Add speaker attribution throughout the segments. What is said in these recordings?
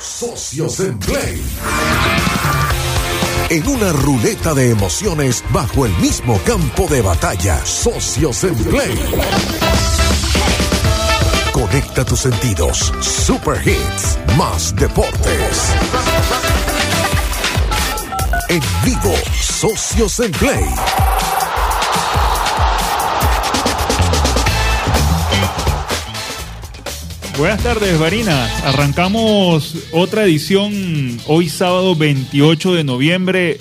Speaker 1: Socios en Play. En una ruleta de emociones bajo el mismo campo de batalla. Socios en Play. Conecta tus sentidos. Super Hits. Más deportes. En vivo. Socios en Play.
Speaker 2: Buenas tardes, Varinas. Arrancamos otra edición hoy sábado 28 de noviembre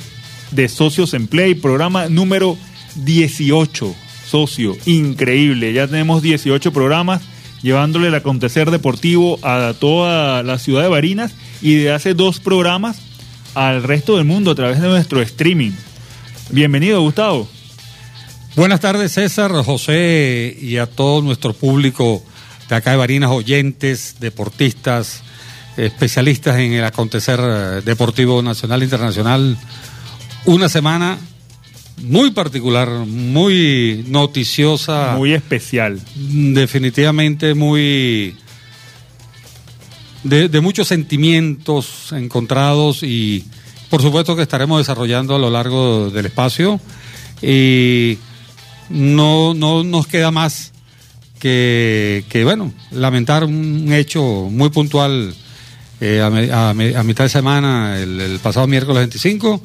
Speaker 2: de Socios en Play, programa número 18. Socio, increíble. Ya tenemos 18 programas llevándole el acontecer deportivo a toda la ciudad de Barinas y de hace dos programas al resto del mundo a través de nuestro streaming. Bienvenido, Gustavo.
Speaker 3: Buenas tardes, César, José y a todo nuestro público de acá de Barinas, oyentes, deportistas, especialistas en el acontecer eh, deportivo nacional e internacional. Una semana muy particular, muy noticiosa.
Speaker 2: Muy especial.
Speaker 3: Definitivamente muy... De, de muchos sentimientos encontrados y por supuesto que estaremos desarrollando a lo largo del espacio. Y no, no nos queda más que, que, bueno, lamentar un hecho muy puntual eh, a, a, a, mitad de semana, el, el, pasado miércoles 25,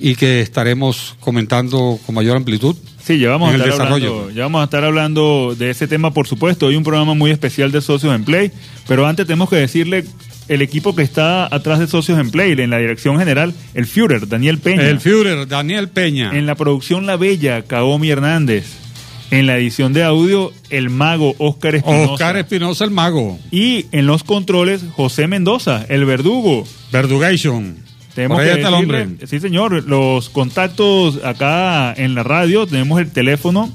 Speaker 3: y que estaremos comentando con mayor amplitud.
Speaker 2: Sí, ya vamos, a
Speaker 3: el
Speaker 2: estar
Speaker 3: desarrollo.
Speaker 2: hablando, ya vamos a estar hablando de ese tema, por supuesto. Hoy un programa muy especial de Socios en Play, pero antes tenemos que decirle el equipo que está atrás de Socios en Play, en la dirección general, el Führer, Daniel Peña.
Speaker 3: El Führer, Daniel Peña.
Speaker 2: En la producción La Bella, Kaomi Hernández. En la edición de audio, el mago Oscar Espinosa.
Speaker 3: Oscar Espinosa, el mago.
Speaker 2: Y en los controles, José Mendoza, el verdugo.
Speaker 3: Verdugation.
Speaker 2: Tenemos
Speaker 3: Por ahí
Speaker 2: que
Speaker 3: está el hombre.
Speaker 2: Sí, señor. Los contactos acá en la radio, tenemos el teléfono,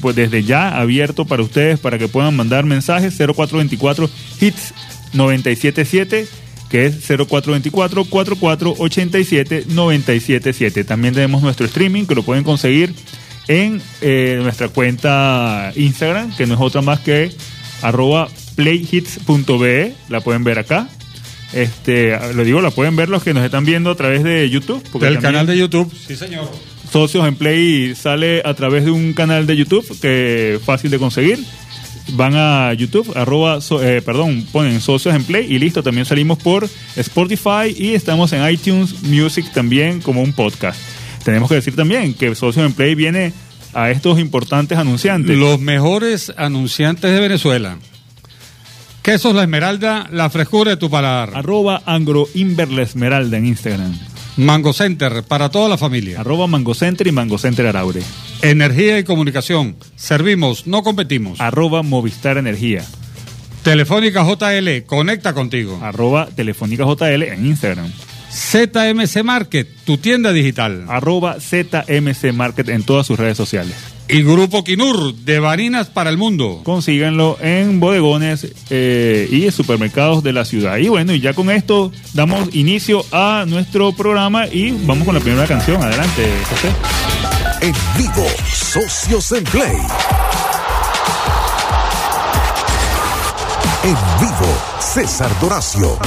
Speaker 2: pues desde ya abierto para ustedes, para que puedan mandar mensajes, 0424 HITS 977 que es 0424 4487 977. También tenemos nuestro streaming que lo pueden conseguir en eh, nuestra cuenta Instagram, que no es otra más que arroba playhits.be, la pueden ver acá. Este, lo digo, la pueden ver los que nos están viendo a través de YouTube. porque
Speaker 3: Del canal de YouTube. Sí, señor.
Speaker 2: Socios en Play sale a través de un canal de YouTube que es fácil de conseguir. Van a YouTube, arroba, so- eh, perdón, ponen Socios en Play y listo. También salimos por Spotify y estamos en iTunes Music también como un podcast. Tenemos que decir también que Socios en Play viene a estos importantes anunciantes.
Speaker 3: Los mejores anunciantes de Venezuela. Quesos La Esmeralda, la frescura de tu paladar.
Speaker 2: Arroba Angro Inverla Esmeralda en Instagram.
Speaker 3: Mango Center, para toda la familia.
Speaker 2: Arroba Mango Center y Mango Center Araure.
Speaker 3: Energía y comunicación. Servimos, no competimos.
Speaker 2: Arroba Movistar Energía.
Speaker 3: Telefónica JL, conecta contigo.
Speaker 2: Arroba Telefónica JL en Instagram.
Speaker 3: ZMC Market, tu tienda digital.
Speaker 2: Arroba ZMC Market en todas sus redes sociales.
Speaker 3: Y Grupo Quinur, de Barinas para el mundo.
Speaker 2: Consíganlo en bodegones eh, y supermercados de la ciudad. Y bueno, y ya con esto damos inicio a nuestro programa y vamos con la primera canción. Adelante, José.
Speaker 1: En vivo. Socios en Play. En vivo. César Doracio.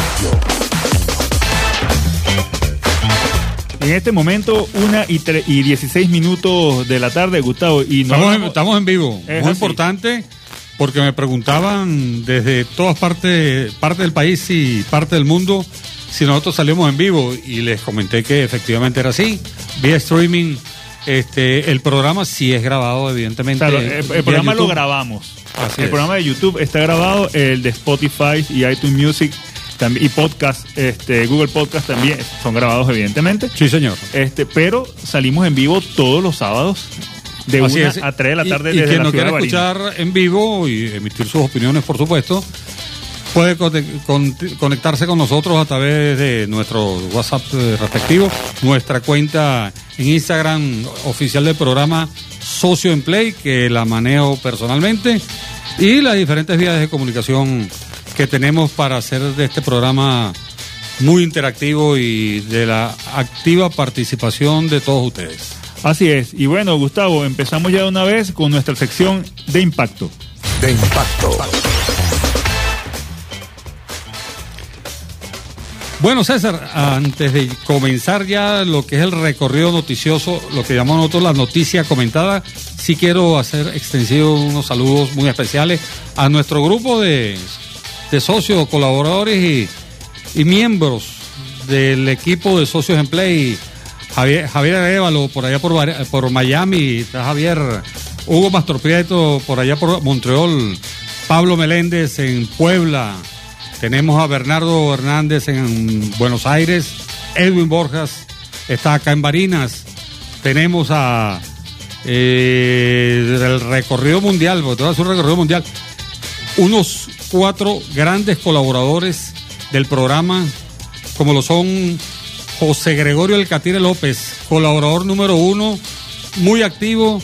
Speaker 2: En este momento, una y, tre- y 16 minutos de la tarde, Gustavo. Y no
Speaker 3: Estamos en, estamos en vivo.
Speaker 2: Es
Speaker 3: Muy
Speaker 2: así.
Speaker 3: importante porque me preguntaban desde todas partes parte del país y parte del mundo si nosotros salimos en vivo y les comenté que efectivamente era así. Vía streaming, este, el programa sí es grabado, evidentemente.
Speaker 2: Claro, el, programa lo grabamos.
Speaker 3: Así
Speaker 2: el
Speaker 3: es.
Speaker 2: programa de YouTube está grabado, el de Spotify y iTunes Music y podcast, este, Google Podcast también son grabados, evidentemente.
Speaker 3: Sí, señor.
Speaker 2: Este, pero salimos en vivo todos los sábados de
Speaker 3: Así
Speaker 2: 1
Speaker 3: es.
Speaker 2: a 3 de la tarde
Speaker 3: y,
Speaker 2: desde
Speaker 3: quien
Speaker 2: la
Speaker 3: no
Speaker 2: ciudad
Speaker 3: quiera escuchar en vivo y emitir sus opiniones, por supuesto, puede con- conectarse con nosotros a través de nuestro WhatsApp eh, respectivo, nuestra cuenta en Instagram oficial del programa Socio en Play, que la manejo personalmente, y las diferentes vías de comunicación que tenemos para hacer de este programa muy interactivo y de la activa participación de todos ustedes.
Speaker 2: Así es. Y bueno, Gustavo, empezamos ya de una vez con nuestra sección de impacto.
Speaker 1: De impacto.
Speaker 3: Bueno, César, antes de comenzar ya lo que es el recorrido noticioso, lo que llamamos nosotros la noticia comentada, sí quiero hacer extensivo unos saludos muy especiales a nuestro grupo de, de socios, colaboradores y, y miembros del equipo de socios en Play. Javier, Javier por allá por, por Miami, está Javier, Hugo Mastroprieto, por allá por Montreal, Pablo Meléndez en Puebla, tenemos a Bernardo Hernández en Buenos Aires, Edwin Borjas está acá en Barinas, tenemos a eh, el recorrido mundial, porque todo es un recorrido mundial, unos cuatro grandes colaboradores del programa, como lo son José Gregorio Elcatire López, colaborador número uno, muy activo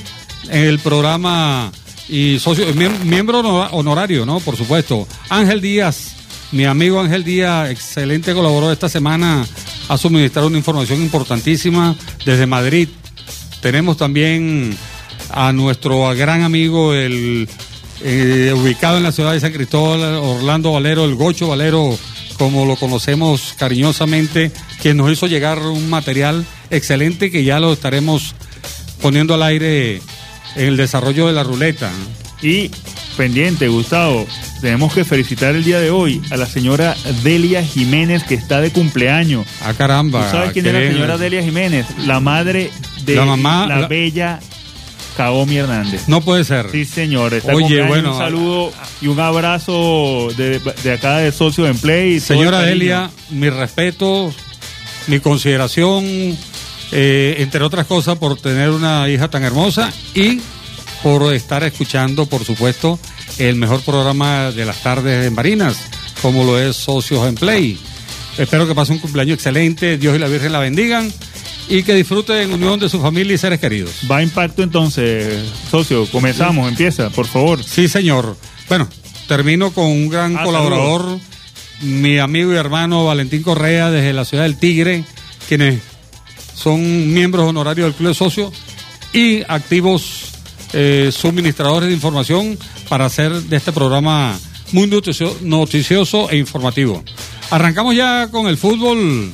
Speaker 3: en el programa y socio, miem- miembro honora- honorario, ¿no? Por supuesto. Ángel Díaz, mi amigo Ángel Díaz, excelente colaborador esta semana, ha suministrado una información importantísima desde Madrid. Tenemos también a nuestro gran amigo, el eh, ubicado en la ciudad de San Cristóbal, Orlando Valero, el Gocho Valero, como lo conocemos cariñosamente, quien nos hizo llegar un material excelente que ya lo estaremos poniendo al aire en el desarrollo de la ruleta.
Speaker 2: Y pendiente, Gustavo, tenemos que felicitar el día de hoy a la señora Delia Jiménez que está de cumpleaños.
Speaker 3: Ah, caramba.
Speaker 2: ¿Tú sabes quién es la señora Delia Jiménez? La madre de
Speaker 3: La mamá,
Speaker 2: la
Speaker 3: la-
Speaker 2: bella Kaomi Hernández.
Speaker 3: No puede ser.
Speaker 2: Sí, señor. Está
Speaker 3: Oye, bueno,
Speaker 2: Un saludo y un abrazo de, de acá de Socio en Play.
Speaker 3: Señora. Delia, mi respeto, mi consideración, eh, entre otras cosas, por tener una hija tan hermosa y por estar escuchando, por supuesto, el mejor programa de las tardes en Barinas, como lo es Socios en Play. Espero que pase un cumpleaños excelente, Dios y la Virgen la bendigan y que disfrute en unión de su familia y seres queridos.
Speaker 2: Va a impacto entonces, socio. Comenzamos, empieza, por favor.
Speaker 3: Sí, señor. Bueno, termino con un gran
Speaker 2: Ah,
Speaker 3: colaborador, mi amigo y hermano Valentín Correa desde la ciudad del Tigre, quienes son miembros honorarios del Club de Socios y activos eh, suministradores de información para hacer de este programa muy noticio- noticioso e informativo. Arrancamos ya con el fútbol.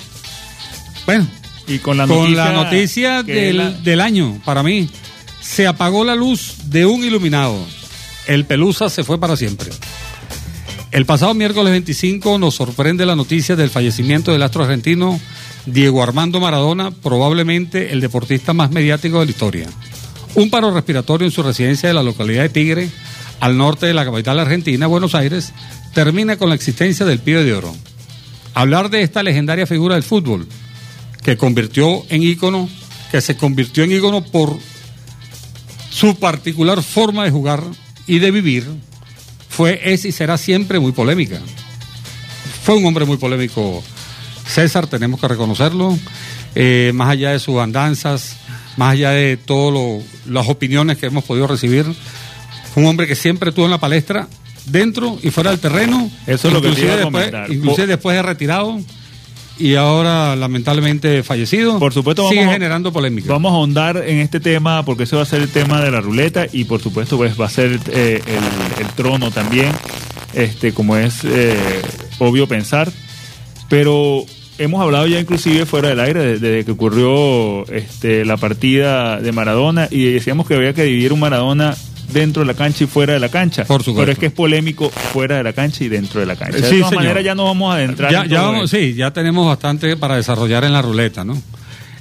Speaker 3: Bueno,
Speaker 2: Y con la
Speaker 3: con
Speaker 2: noticia,
Speaker 3: la noticia del,
Speaker 2: la-
Speaker 3: del año, para mí. Se apagó la luz de un iluminado. El Pelusa se fue para siempre. El pasado miércoles 25 nos sorprende la noticia del fallecimiento del astro argentino Diego Armando Maradona, probablemente el deportista más mediático de la historia. Un paro respiratorio en su residencia de la localidad de Tigre, al norte de la capital argentina, Buenos Aires, termina con la existencia del pibe de oro. Hablar de esta legendaria figura del fútbol, que convirtió en ícono, que se convirtió en ícono por su particular forma de jugar y de vivir, fue, es y será siempre muy polémica. Fue un hombre muy polémico, César, tenemos que reconocerlo, eh, más allá de sus andanzas, más allá de todas las opiniones que hemos podido recibir, fue un hombre que siempre estuvo en la palestra, dentro y fuera del terreno,
Speaker 2: Eso es lo que te
Speaker 3: inclusive
Speaker 2: iba a
Speaker 3: después,
Speaker 2: comentar.
Speaker 3: inclusive después de retirado y ahora lamentablemente fallecido,
Speaker 2: Por supuesto,
Speaker 3: sigue
Speaker 2: vamos a-
Speaker 3: generando polémica.
Speaker 2: Vamos a ahondar en este tema porque ese va a ser el tema de la ruleta y por supuesto pues va a ser eh, el, el trono también, este como es eh, obvio pensar. Pero hemos hablado ya inclusive fuera del aire de- desde que ocurrió este, la partida de Maradona y decíamos que había que dividir un Maradona dentro de la cancha y fuera de la cancha.
Speaker 3: Por supuesto.
Speaker 2: Pero es que es polémico fuera de la cancha y dentro de la cancha.
Speaker 3: Eh,
Speaker 2: De
Speaker 3: sí,
Speaker 2: todas maneras ya no vamos a adentrar
Speaker 3: ya,
Speaker 2: en
Speaker 3: ya vamos- sí, ya tenemos bastante para desarrollar en la ruleta, ¿no?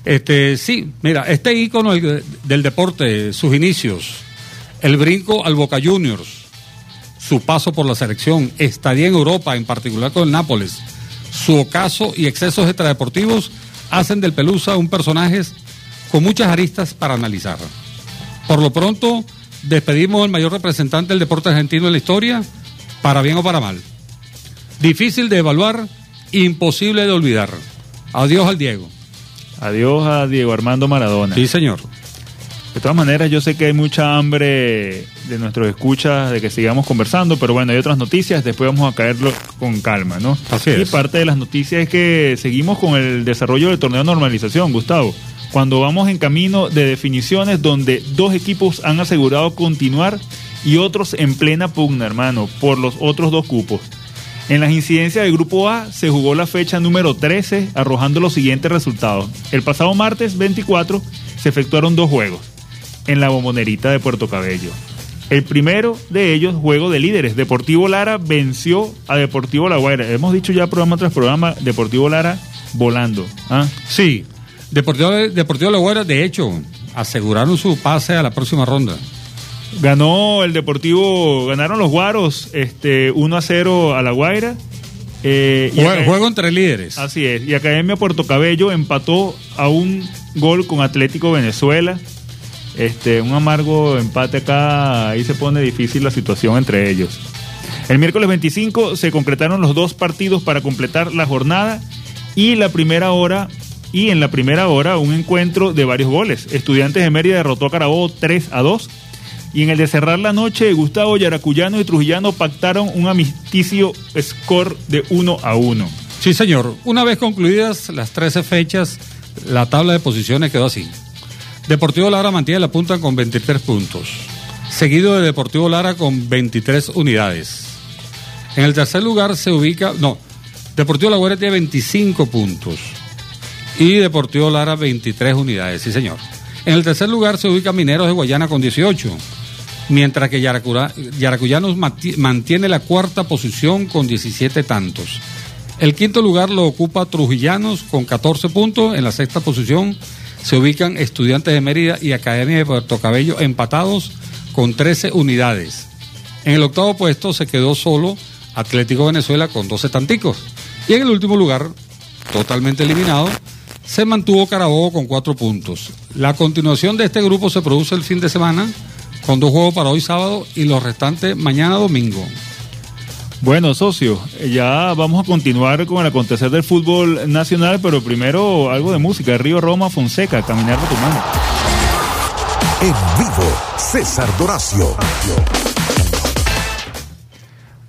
Speaker 3: Este, sí, mira, este ícono del, del deporte, sus inicios, el brinco al Boca Juniors, su paso por la selección, estadía en Europa, en particular con el Nápoles, su ocaso y excesos extradeportivos hacen del Pelusa un personaje con muchas aristas para analizar. Por lo pronto, despedimos al mayor representante del deporte argentino en la historia, para bien o para mal. Difícil de evaluar, imposible de olvidar. Adiós al Diego.
Speaker 2: Adiós a Diego Armando Maradona.
Speaker 3: Sí, señor.
Speaker 2: De todas maneras, yo sé que hay mucha hambre de nuestros escuchas de que sigamos conversando, pero bueno, hay otras noticias, después vamos a caerlo con calma, ¿no?
Speaker 3: Así
Speaker 2: y
Speaker 3: es.
Speaker 2: parte de las noticias es que seguimos con el desarrollo del torneo de normalización, Gustavo. Cuando vamos en camino de definiciones donde dos equipos han asegurado continuar y otros en plena pugna, hermano, por los otros dos cupos. En las incidencias del Grupo A se jugó la fecha número 13, arrojando los siguientes resultados. El pasado martes 24 se efectuaron dos juegos en la bombonerita de Puerto Cabello. El primero de ellos, juego de líderes. Deportivo Lara venció a Deportivo La Guaira. Hemos dicho ya programa tras programa, Deportivo Lara volando. ¿ah?
Speaker 3: Sí, Deportivo, Deportivo La Guaira, de hecho, aseguraron su pase a la próxima ronda.
Speaker 2: Ganó el Deportivo, ganaron los Guaros este, 1 a 0 a La Guaira.
Speaker 3: Eh, y juego, entre líderes.
Speaker 2: Así es. Y Academia Puerto Cabello empató a un gol con Atlético Venezuela. Este, un amargo empate acá, ahí se pone difícil la situación entre ellos. El miércoles 25 se concretaron los dos partidos para completar la jornada y la primera hora y en la primera hora un encuentro de varios goles. Estudiantes de Mérida derrotó a Carabobo 3 a 2 y en el de cerrar la noche Gustavo Yaracuyano y Trujillano pactaron un amisticio score de 1 a 1.
Speaker 3: Sí, señor. Una vez concluidas las 13 fechas, la tabla de posiciones quedó así. Deportivo Lara mantiene la punta con 23 puntos, seguido de Deportivo Lara con 23 unidades. En el tercer lugar se ubica, no, Deportivo La tiene 25 puntos y Deportivo Lara 23 unidades, sí señor. En el tercer lugar se ubica Mineros de Guayana con 18, mientras que Yaracuyanos mantiene la cuarta posición con 17 tantos. El quinto lugar lo ocupa Trujillanos con 14 puntos, en la sexta posición se ubican Estudiantes de Mérida y Academia de Puerto Cabello empatados con 13 unidades. En el octavo puesto se quedó solo Atlético Venezuela con 12 tanticos. Y en el último lugar, totalmente eliminado, se mantuvo Carabobo con 4 puntos. La continuación de este grupo se produce el fin de semana con dos juegos para hoy sábado y los restantes mañana domingo.
Speaker 2: Bueno, socio, ya vamos a continuar con el acontecer del fútbol nacional, pero primero algo de música. Río Roma Fonseca, Caminar de tu mano.
Speaker 1: En vivo, César Doracio.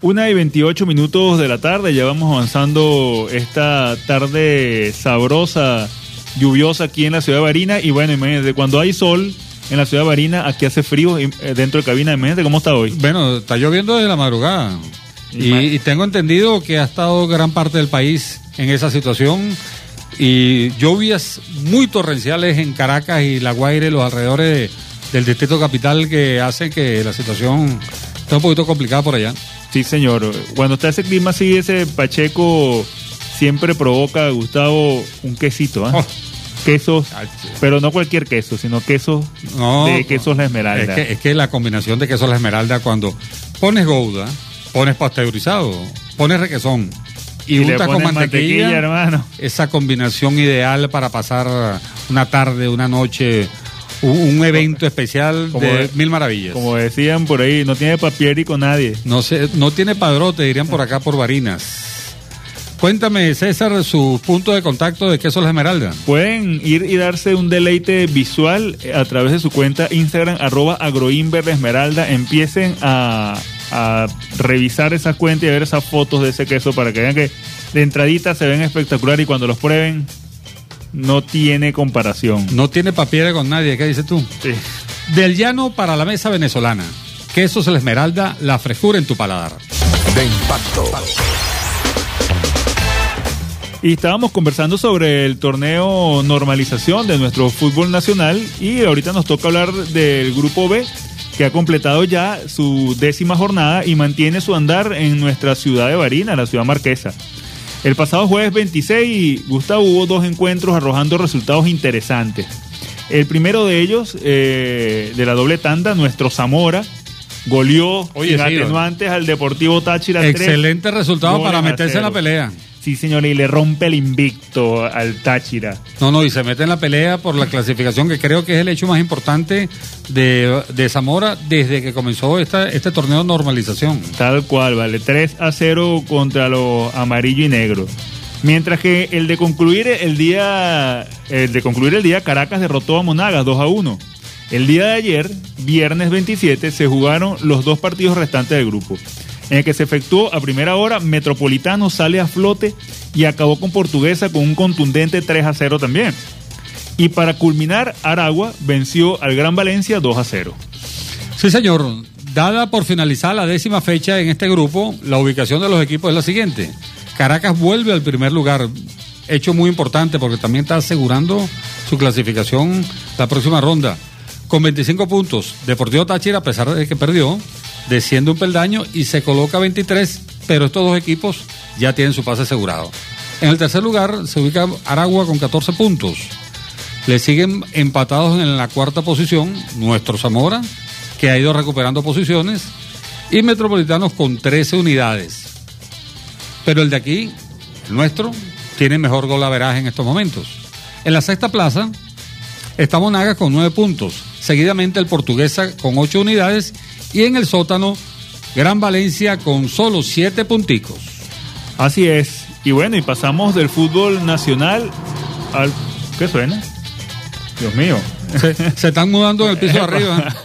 Speaker 2: Una y 28 minutos de la tarde, ya vamos avanzando esta tarde sabrosa, lluviosa aquí en la ciudad de Barina. Y bueno, imagínense, cuando hay sol, en la ciudad de Barina, aquí hace frío eh, dentro de cabina. Imagínate cómo está hoy.
Speaker 3: Bueno, está lloviendo desde la madrugada. Y, tengo entendido que ha estado gran parte del país en esa situación y lluvias muy torrenciales en Caracas y La Guaire, los alrededores del distrito capital que hace que la situación esté un poquito complicada por allá.
Speaker 2: Sí, señor. Cuando está ese clima así, ese Pacheco siempre provoca, Gustavo, un quesito, ¿ah? Quesos, pero no cualquier queso, sino queso de quesos la esmeralda.
Speaker 3: Es que, es que la combinación de quesos la esmeralda, cuando pones gouda, pones pasteurizado, pones requesón y, untas con mantequilla, hermano. Esa combinación ideal para pasar una tarde, una noche, un, evento especial de, mil maravillas.
Speaker 2: Como decían por ahí, no tiene papier y con nadie.
Speaker 3: No sé, no tiene padrote, dirían por acá por Varinas. Cuéntame, César, su punto de contacto de Quesos La Esmeralda.
Speaker 2: Pueden ir y darse un deleite visual a través de su cuenta Instagram, arroba Esmeralda. Empiecen a a revisar esa cuenta y a ver esas fotos de ese queso para que vean que de entradita se ven espectacular y cuando los prueben no tiene comparación.
Speaker 3: No tiene papier con nadie, ¿qué dices tú?
Speaker 2: Sí.
Speaker 3: Del llano para la mesa venezolana. Quesos la esmeralda, la frescura en tu paladar.
Speaker 1: De impacto.
Speaker 2: Y estábamos conversando sobre el torneo normalización de nuestro fútbol nacional y ahorita nos toca hablar del grupo B que ha completado ya su décima jornada y mantiene su andar en nuestra ciudad de Barina, la ciudad marquesa. El pasado jueves 26, Gustavo, hubo dos encuentros arrojando resultados interesantes. El primero de ellos, eh, de la doble tanda, nuestro Zamora, goleó
Speaker 3: Oye,
Speaker 2: atenuantes al Deportivo Táchira.
Speaker 3: Excelente resultado para meterse en la pelea.
Speaker 2: Sí, señor, y le rompe el invicto al Táchira.
Speaker 3: No, no, y se mete en la pelea por la clasificación, que creo que es el hecho más importante de, Zamora desde que comenzó esta, este torneo de normalización.
Speaker 2: Tal cual, vale. 3 a 0 contra los amarillo y negro. Mientras que el de concluir el día, el de concluir el día, Caracas derrotó a Monagas 2 a 1. El día de ayer, viernes 27, se jugaron los dos partidos restantes del grupo en el que se efectuó a primera hora, Metropolitano sale a flote y acabó con Portuguesa con un contundente 3 a 0 también. Y para culminar, Aragua venció al Gran Valencia 2 a 0.
Speaker 3: Sí, señor. dada por finalizar la décima fecha en este grupo, la ubicación de los equipos es la siguiente. Caracas vuelve al primer lugar, hecho muy importante porque también está asegurando su clasificación la próxima ronda. Con 25 puntos, Deportivo Táchira, a pesar de que perdió, desciende un peldaño y se coloca 23, pero estos dos equipos ya tienen su pase asegurado. En el tercer lugar se ubica Aragua con 14 puntos. Le siguen empatados en la cuarta posición nuestro Zamora, que ha ido recuperando posiciones, y Metropolitanos con 13 unidades. Pero el de aquí, el nuestro, tiene mejor golaveraje en estos momentos. En la sexta plaza está Monagas con 9 puntos, seguidamente el Portuguesa con 8 unidades y en el sótano Gran Valencia con solo 7 punticos.
Speaker 2: Así es. Y bueno, y pasamos del fútbol nacional al... ¿Qué suena? Dios mío.
Speaker 3: Se, se están mudando en el piso de arriba.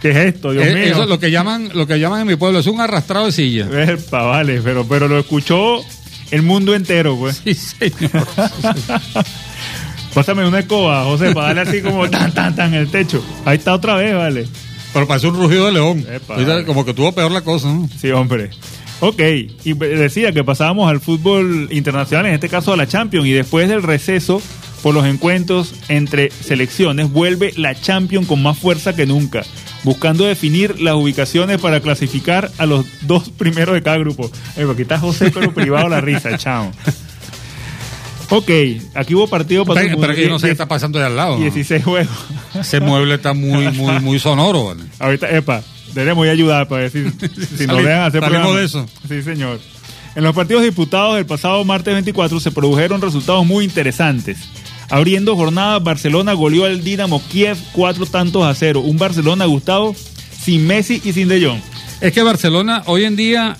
Speaker 2: ¿Qué es esto, Dios mío?
Speaker 3: Eso es lo que llaman, lo que llaman en mi pueblo, es un arrastrado de silla.
Speaker 2: Epa, vale, pero, pero lo escuchó el mundo entero, pues.
Speaker 3: Sí, señor.
Speaker 2: Pásame una escoba, José, para darle así como tan, tan, tan el techo. Ahí está otra vez, vale.
Speaker 3: Pero parece un rugido de león.
Speaker 2: Epa,
Speaker 3: como que tuvo peor la cosa, ¿no?
Speaker 2: Sí, hombre. Ok, y decía que pasábamos al fútbol internacional, en este caso a la Champions, y después del receso por los encuentros entre selecciones, vuelve la Champions con más fuerza que nunca, buscando definir las ubicaciones para clasificar a los dos primeros de cada grupo. Eh, aquí está José, pero privado la risa, chao. Ok, aquí hubo partido para
Speaker 3: Pero, pero que yo no sé qué está pasando de al lado. ¿no?
Speaker 2: 16 juegos.
Speaker 3: Ese mueble está muy, muy, muy sonoro. ¿vale?
Speaker 2: Ahorita, epa, debemos ayudar para decir si nos
Speaker 3: Sali-
Speaker 2: dejan hacer
Speaker 3: salimos de eso.
Speaker 2: Sí, señor. En los partidos disputados del pasado martes 24 se produjeron resultados muy interesantes. Abriendo jornada, Barcelona goleó al Dinamo Kiev cuatro tantos a cero. Un Barcelona, Gustavo, sin Messi y sin De Jong.
Speaker 3: Es que Barcelona hoy en día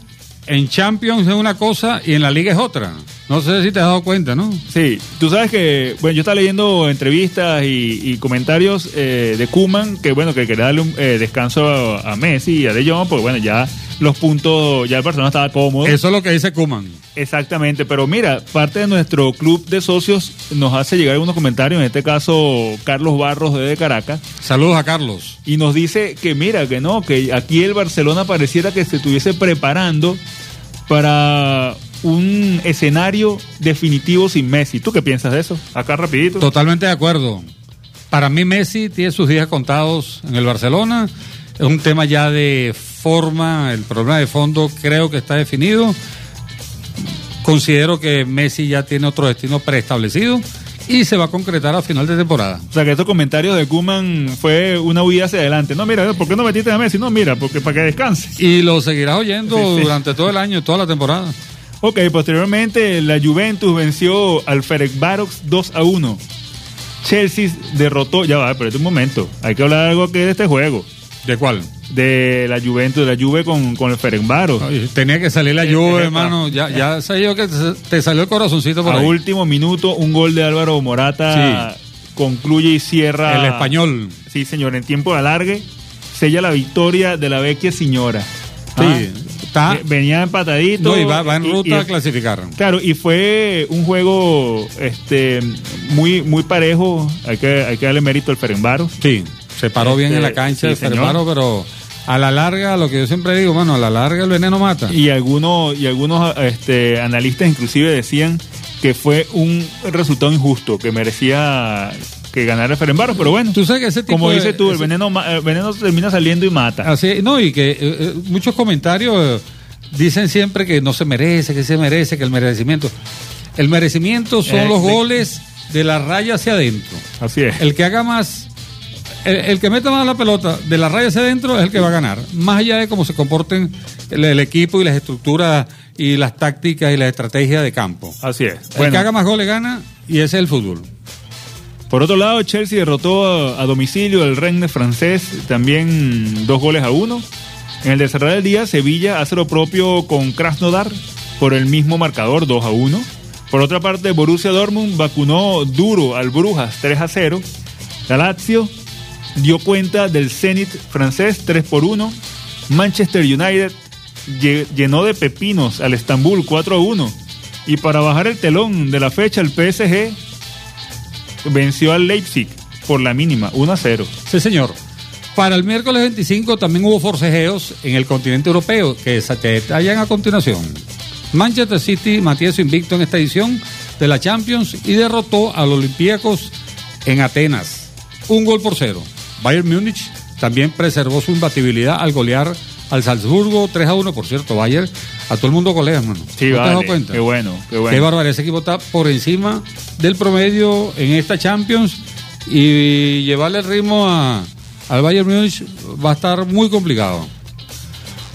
Speaker 3: en Champions es una cosa y en la Liga es otra. No sé si te has dado cuenta, ¿no?
Speaker 2: Sí, tú sabes que, bueno, yo estaba leyendo entrevistas y, comentarios eh, de Kuman que, bueno, que quería darle un eh, descanso a, a Messi y a De Jong, porque, bueno, ya los puntos, ya el Barcelona estaba cómodo.
Speaker 3: Eso es lo que dice Kuman.
Speaker 2: Exactamente, pero mira, parte de nuestro club de socios nos hace llegar algunos comentarios, en este caso Carlos Barros de Caracas,
Speaker 3: Saludos a Carlos.
Speaker 2: y nos dice que mira, que no, que aquí el Barcelona pareciera que se estuviese preparando para un escenario definitivo sin Messi. ¿Tú qué piensas de eso? Acá rapidito.
Speaker 3: Totalmente de acuerdo. Para mí Messi tiene sus días contados en el Barcelona. Es un tema ya de forma, el problema de fondo creo que está definido. Considero que Messi ya tiene otro destino preestablecido y se va a concretar a final de temporada.
Speaker 2: O sea, que estos comentarios de Kuman fue una huida hacia adelante. No, mira, ¿por qué no metiste a Messi? No, mira, porque para que descanse.
Speaker 3: Y lo seguirás oyendo
Speaker 2: Sí, sí.
Speaker 3: durante todo el año, toda la temporada.
Speaker 2: Ok, posteriormente la Juventus venció al Ferencváros 2 a 1. Chelsea derrotó, ya va, pero un momento, hay que hablar algo que de este juego,
Speaker 3: ¿De cuál?
Speaker 2: de la Juventus, de la Juve con, con el Ferencváros.
Speaker 3: Ay, Tenía que salir la
Speaker 2: eh,
Speaker 3: hermano. Ya, ya yo que te, salió el corazoncito por
Speaker 2: A
Speaker 3: ahí.
Speaker 2: último minuto, un gol de Álvaro Morata concluye y cierra.
Speaker 3: El español.
Speaker 2: Sí, señor, en tiempo de alargue, sella la victoria de la vecchia señora.
Speaker 3: Sí,
Speaker 2: Ah,
Speaker 3: está-
Speaker 2: ve- Venía empatadito.
Speaker 3: No, y va, va en ruta
Speaker 2: y-
Speaker 3: a clasificar.
Speaker 2: Claro, y fue un juego este muy muy parejo. Hay que, hay que darle mérito al Ferencváros.
Speaker 3: Sí, se paró bien en la
Speaker 2: Este,
Speaker 3: cancha
Speaker 2: sí.
Speaker 3: Fermaro, pero a la larga, lo que yo siempre digo, bueno, a la larga el veneno mata.
Speaker 2: Y algunos, y algunos este, analistas inclusive decían que fue un resultado injusto, que merecía que ganara el Ferencváros, pero bueno,
Speaker 3: Tú sabes que ese tipo
Speaker 2: como dices tú, el veneno, el veneno termina saliendo y mata.
Speaker 3: Así, no, y que eh, eh, muchos comentarios eh, dicen siempre que no se merece, que se merece, que el merecimiento. El merecimiento son
Speaker 2: Eh,
Speaker 3: los
Speaker 2: sí.
Speaker 3: goles de la raya hacia adentro.
Speaker 2: Así es.
Speaker 3: El que haga más, el, el que meta más la pelota de la raya hacia adentro es el que va a ganar. Más allá de cómo se comporten el, el equipo y las estructuras y las tácticas y la estrategia de campo.
Speaker 2: Así es.
Speaker 3: El
Speaker 2: Bueno,
Speaker 3: que haga más goles gana y ese es el fútbol.
Speaker 2: por otro lado, Chelsea derrotó a, a domicilio al Rennes francés, también dos goles a uno. En el de cerrar el día, Sevilla hace lo propio con Krasnodar por el mismo marcador, 2 a 1. Por otra parte, Borussia Dortmund vacunó duro al Brujas 3 a 0. La Lazio dio cuenta del Zenit francés 3 por 1. Manchester United lle- llenó de pepinos al Estambul 4 a 1. Y para bajar el telón de la fecha, el PSG venció al Leipzig por la mínima 1 a 0.
Speaker 3: Sí, señor. Para el miércoles 25 también hubo forcejeos en el continente europeo que se detallan a continuación. Manchester City mantiene su invicto en esta edición de la Champions y derrotó a los Olympiacos en Atenas. Un gol por cero. Bayern Múnich también preservó su imbatibilidad al golear al Salzburgo 3 a 1, por cierto, Bayern. A todo el mundo golea, hermano.
Speaker 2: Sí,
Speaker 3: ¿No te has
Speaker 2: vale.
Speaker 3: dado cuenta?
Speaker 2: Qué bueno, qué bueno.
Speaker 3: Qué barbaridad. Ese equipo está por encima del promedio en esta Champions y llevarle el ritmo a, al Bayern Múnich va a estar muy complicado.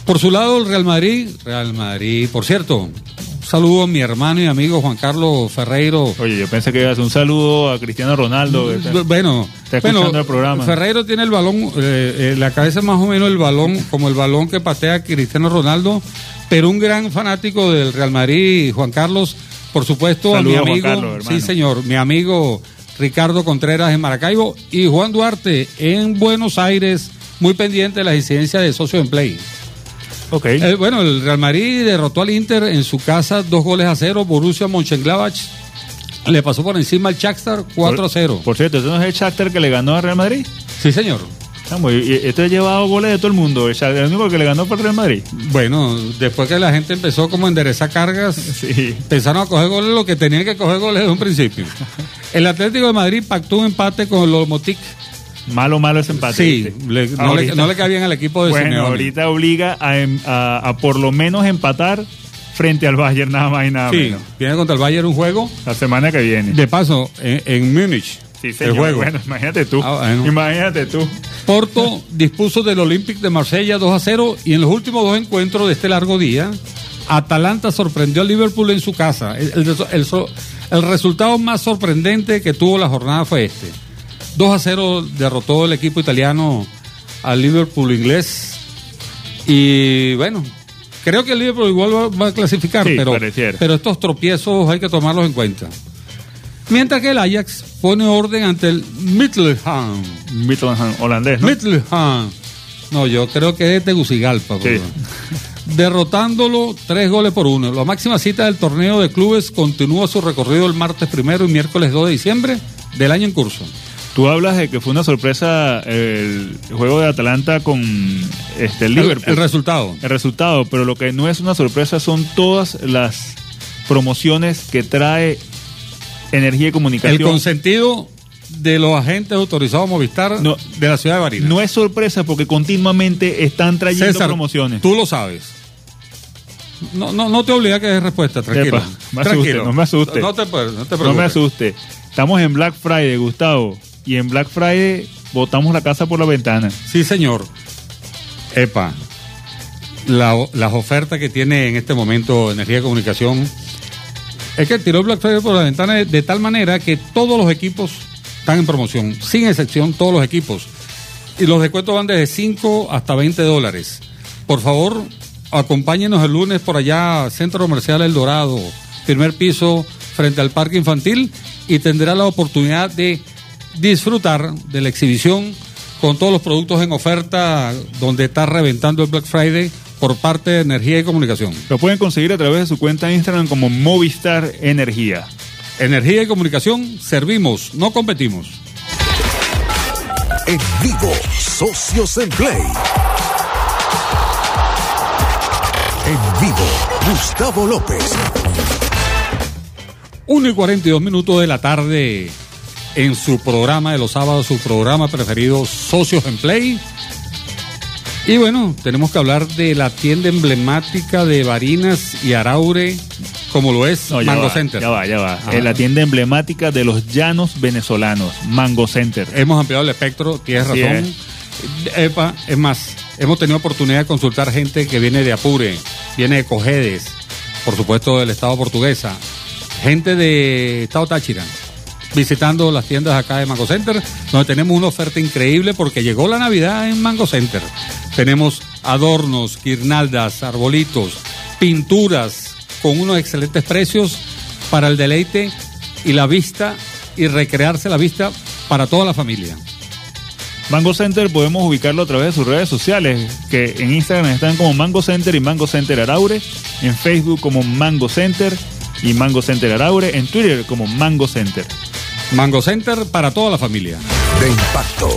Speaker 3: Por su lado, el Real Madrid, Real Madrid, por cierto, saludo a mi hermano y amigo Juan Carlos Ferreiro.
Speaker 2: Oye, yo pensé que ibas a hacer un saludo a Cristiano Ronaldo. que está-
Speaker 3: Bueno,
Speaker 2: Está escuchando
Speaker 3: bueno,
Speaker 2: el programa.
Speaker 3: Ferreiro tiene el balón, eh, eh, la cabeza más o menos el balón, como el balón que patea Cristiano Ronaldo, pero un gran fanático del Real Madrid, Juan Carlos, por supuesto, a mi
Speaker 2: Juan
Speaker 3: amigo,
Speaker 2: Carlos, hermano.
Speaker 3: sí señor, mi amigo Ricardo Contreras en Maracaibo y Juan Duarte en Buenos Aires, muy pendiente de las incidencias de socios en play.
Speaker 2: Ok.
Speaker 3: Eh, bueno, el Real Madrid derrotó al Inter en su casa dos goles a cero. Borussia Mönchengladbach le pasó por encima al Shakhtar 4 a 0.
Speaker 2: Por cierto, ¿este no es el Shakhtar que le ganó a Real Madrid?
Speaker 3: Sí, señor.
Speaker 2: Vamos, y- y esto ha llevado goles de todo el mundo. El, Shakhtar, el único que le ganó fue el Real Madrid.
Speaker 3: Bueno, después que la gente empezó como a enderezar cargas,
Speaker 2: Sí.
Speaker 3: empezaron a coger goles lo que tenían que coger goles desde un principio. El Atlético de Madrid pactó un empate con el Lomotic.
Speaker 2: Malo, malo ese empate.
Speaker 3: Sí, no, le, no le cabían al equipo de
Speaker 2: Bueno,
Speaker 3: Simeone.
Speaker 2: ahorita obliga a, em- a- a por lo menos empatar frente al Bayern, nada más y nada
Speaker 3: Sí,
Speaker 2: menos.
Speaker 3: viene contra el Bayern un juego.
Speaker 2: La semana que viene.
Speaker 3: De paso, en, en Múnich,
Speaker 2: sí,
Speaker 3: el
Speaker 2: señor.
Speaker 3: juego.
Speaker 2: Bueno, imagínate tú.
Speaker 3: Ah, bueno.
Speaker 2: Imagínate tú.
Speaker 3: Porto dispuso del Olympique de Marsella 2 a 0 y en los últimos dos encuentros de este largo día, Atalanta sorprendió al Liverpool en su casa. El, el- el el resultado más sorprendente que tuvo la jornada fue este. 2 a 0 derrotó el equipo italiano al Liverpool inglés. Y bueno, creo que el Liverpool igual va, va a clasificar,
Speaker 2: Sí,
Speaker 3: pero,
Speaker 2: pareciera.
Speaker 3: pero estos tropiezos hay que tomarlos en cuenta. Mientras que el Ajax pone orden ante el Middelham.
Speaker 2: Midtjylland holandés, ¿no?
Speaker 3: Middelham. No, yo creo que es de Tegucigalpa.
Speaker 2: Sí.
Speaker 3: Derrotándolo tres goles por uno. La máxima cita del torneo de clubes continúa su recorrido el martes primero y miércoles 2 de diciembre del año en curso.
Speaker 2: Tú hablas de que fue una sorpresa el juego de Atalanta con este, el
Speaker 3: El,
Speaker 2: Liverpool.
Speaker 3: el resultado.
Speaker 2: el resultado, pero lo que no es una sorpresa son todas las promociones que trae Energía y
Speaker 3: El
Speaker 2: Comunicación.
Speaker 3: consentido de los agentes autorizados Movistar
Speaker 2: No.
Speaker 3: de la ciudad de Barinas.
Speaker 2: No es sorpresa porque continuamente están trayendo
Speaker 3: César,
Speaker 2: promociones.
Speaker 3: tú lo sabes. No, no, no te obliga a que des respuesta, tranquilo.
Speaker 2: Epa, me asuste,
Speaker 3: tranquilo.
Speaker 2: no me asuste.
Speaker 3: No te, no te
Speaker 2: no
Speaker 3: preocupes.
Speaker 2: me asuste. Estamos en Black Friday, Gustavo. Y en Black Friday botamos la casa por la ventana.
Speaker 3: Sí, señor. Epa, la- las ofertas que tiene en este momento Energía Comunicación es que tiró Black Friday por la ventana de, de tal manera que todos los equipos están en promoción, sin excepción todos los equipos. Y los descuentos van desde 5 hasta 20 dólares. Por favor, acompáñenos el lunes por allá, Centro Comercial El Dorado, primer piso frente al Parque Infantil y tendrá la oportunidad de disfrutar de la exhibición con todos los productos en oferta donde está reventando el Black Friday por parte de Energía y Comunicación.
Speaker 2: Lo pueden conseguir a través de su cuenta de Instagram como Movistar Energía.
Speaker 3: Energía y Comunicación, servimos, no competimos.
Speaker 1: En vivo, Socios en Play. En vivo, Gustavo López.
Speaker 3: 1 y 42 minutos de la tarde en su programa de los sábados, su programa preferido, Socios en Play. Y bueno, tenemos que hablar de la tienda emblemática de Barinas y Araure, como lo es
Speaker 2: No,
Speaker 3: Mango
Speaker 2: va,
Speaker 3: Center.
Speaker 2: Ya va, ya va.
Speaker 3: Ajá.
Speaker 2: Es la tienda emblemática de los llanos venezolanos, Mango Center.
Speaker 3: Hemos ampliado el espectro, tienes
Speaker 2: Así
Speaker 3: razón. Epa, es más, hemos tenido oportunidad de consultar gente que viene de Apure, viene de Cojedes, por supuesto del Estado portuguesa, gente de Estado Táchira, visitando las tiendas acá de Mango Center, donde tenemos una oferta increíble porque llegó la Navidad en Mango Center. Tenemos adornos, guirnaldas, arbolitos, pinturas con unos excelentes precios para el deleite y la vista y recrearse la vista para toda la familia.
Speaker 2: Mango Center podemos ubicarlo a través de sus redes sociales, que en Instagram están como Mango Center y Mango Center Araure, en Facebook como Mango Center y Mango Center Araure, en Twitter como Mango Center.
Speaker 3: Mango Center para toda la familia.
Speaker 1: De impacto.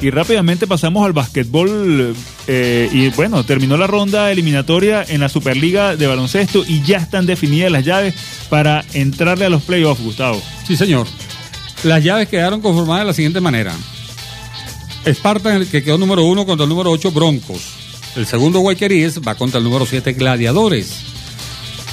Speaker 2: Y rápidamente pasamos al básquetbol. eh, y bueno, terminó la ronda eliminatoria en la Superliga de baloncesto y ya están definidas las llaves para entrarle a los playoffs, Gustavo.
Speaker 3: Sí, señor. Las llaves quedaron conformadas de la siguiente manera. Esparta, el que quedó número uno contra el número 8, Broncos. El segundo, Guayqueríes, va contra el número 7, Gladiadores.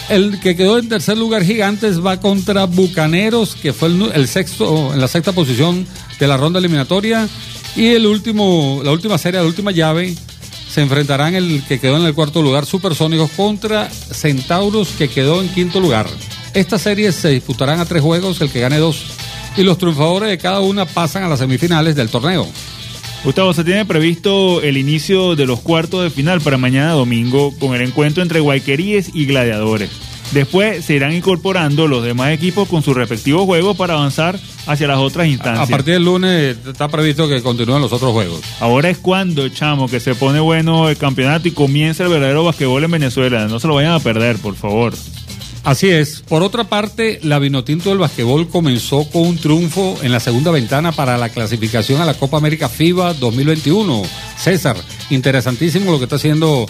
Speaker 3: El que quedó en tercer lugar, Gigantes, va contra Bucaneros, que fue el, sexto, en la sexta posición de la ronda eliminatoria. Y el último, la última serie, la última llave, se enfrentarán el que quedó en el cuarto lugar, Supersónicos, contra Centauros, que quedó en quinto lugar. Estas series se disputarán a tres juegos, el que gane dos. Y los triunfadores de cada una pasan a las semifinales del torneo.
Speaker 2: Gustavo, se tiene previsto el inicio de los cuartos de final para mañana domingo con el encuentro entre Guayqueríes y Gladiadores. Después se irán incorporando los demás equipos con sus respectivos juegos para avanzar hacia las otras
Speaker 3: A
Speaker 2: instancias.
Speaker 3: partir del lunes está previsto que continúen los otros juegos.
Speaker 2: Ahora es cuando, chamo, que se pone bueno el campeonato y comienza el verdadero basquetbol en Venezuela. No se lo vayan a perder, por favor.
Speaker 3: Así es. Por otra parte, la Vinotinto del basquetbol comenzó con un triunfo en la segunda ventana para la clasificación a la Copa América FIBA 2021. César, interesantísimo lo que está haciendo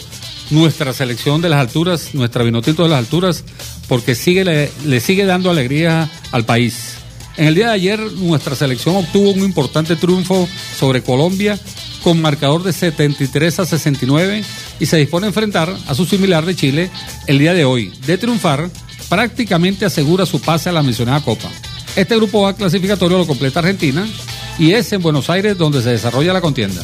Speaker 3: nuestra selección de las alturas, nuestra Vinotinto de las alturas, porque sigue, le, le sigue dando alegría al país. En el día de ayer, nuestra selección obtuvo un importante triunfo sobre Colombia con marcador de 73 a 69 y se dispone a enfrentar a su similar de Chile el día de hoy. De triunfar, prácticamente asegura su pase a la mencionada Copa. Este grupo A clasificatorio lo completa Argentina y es en Buenos Aires donde se desarrolla la contienda.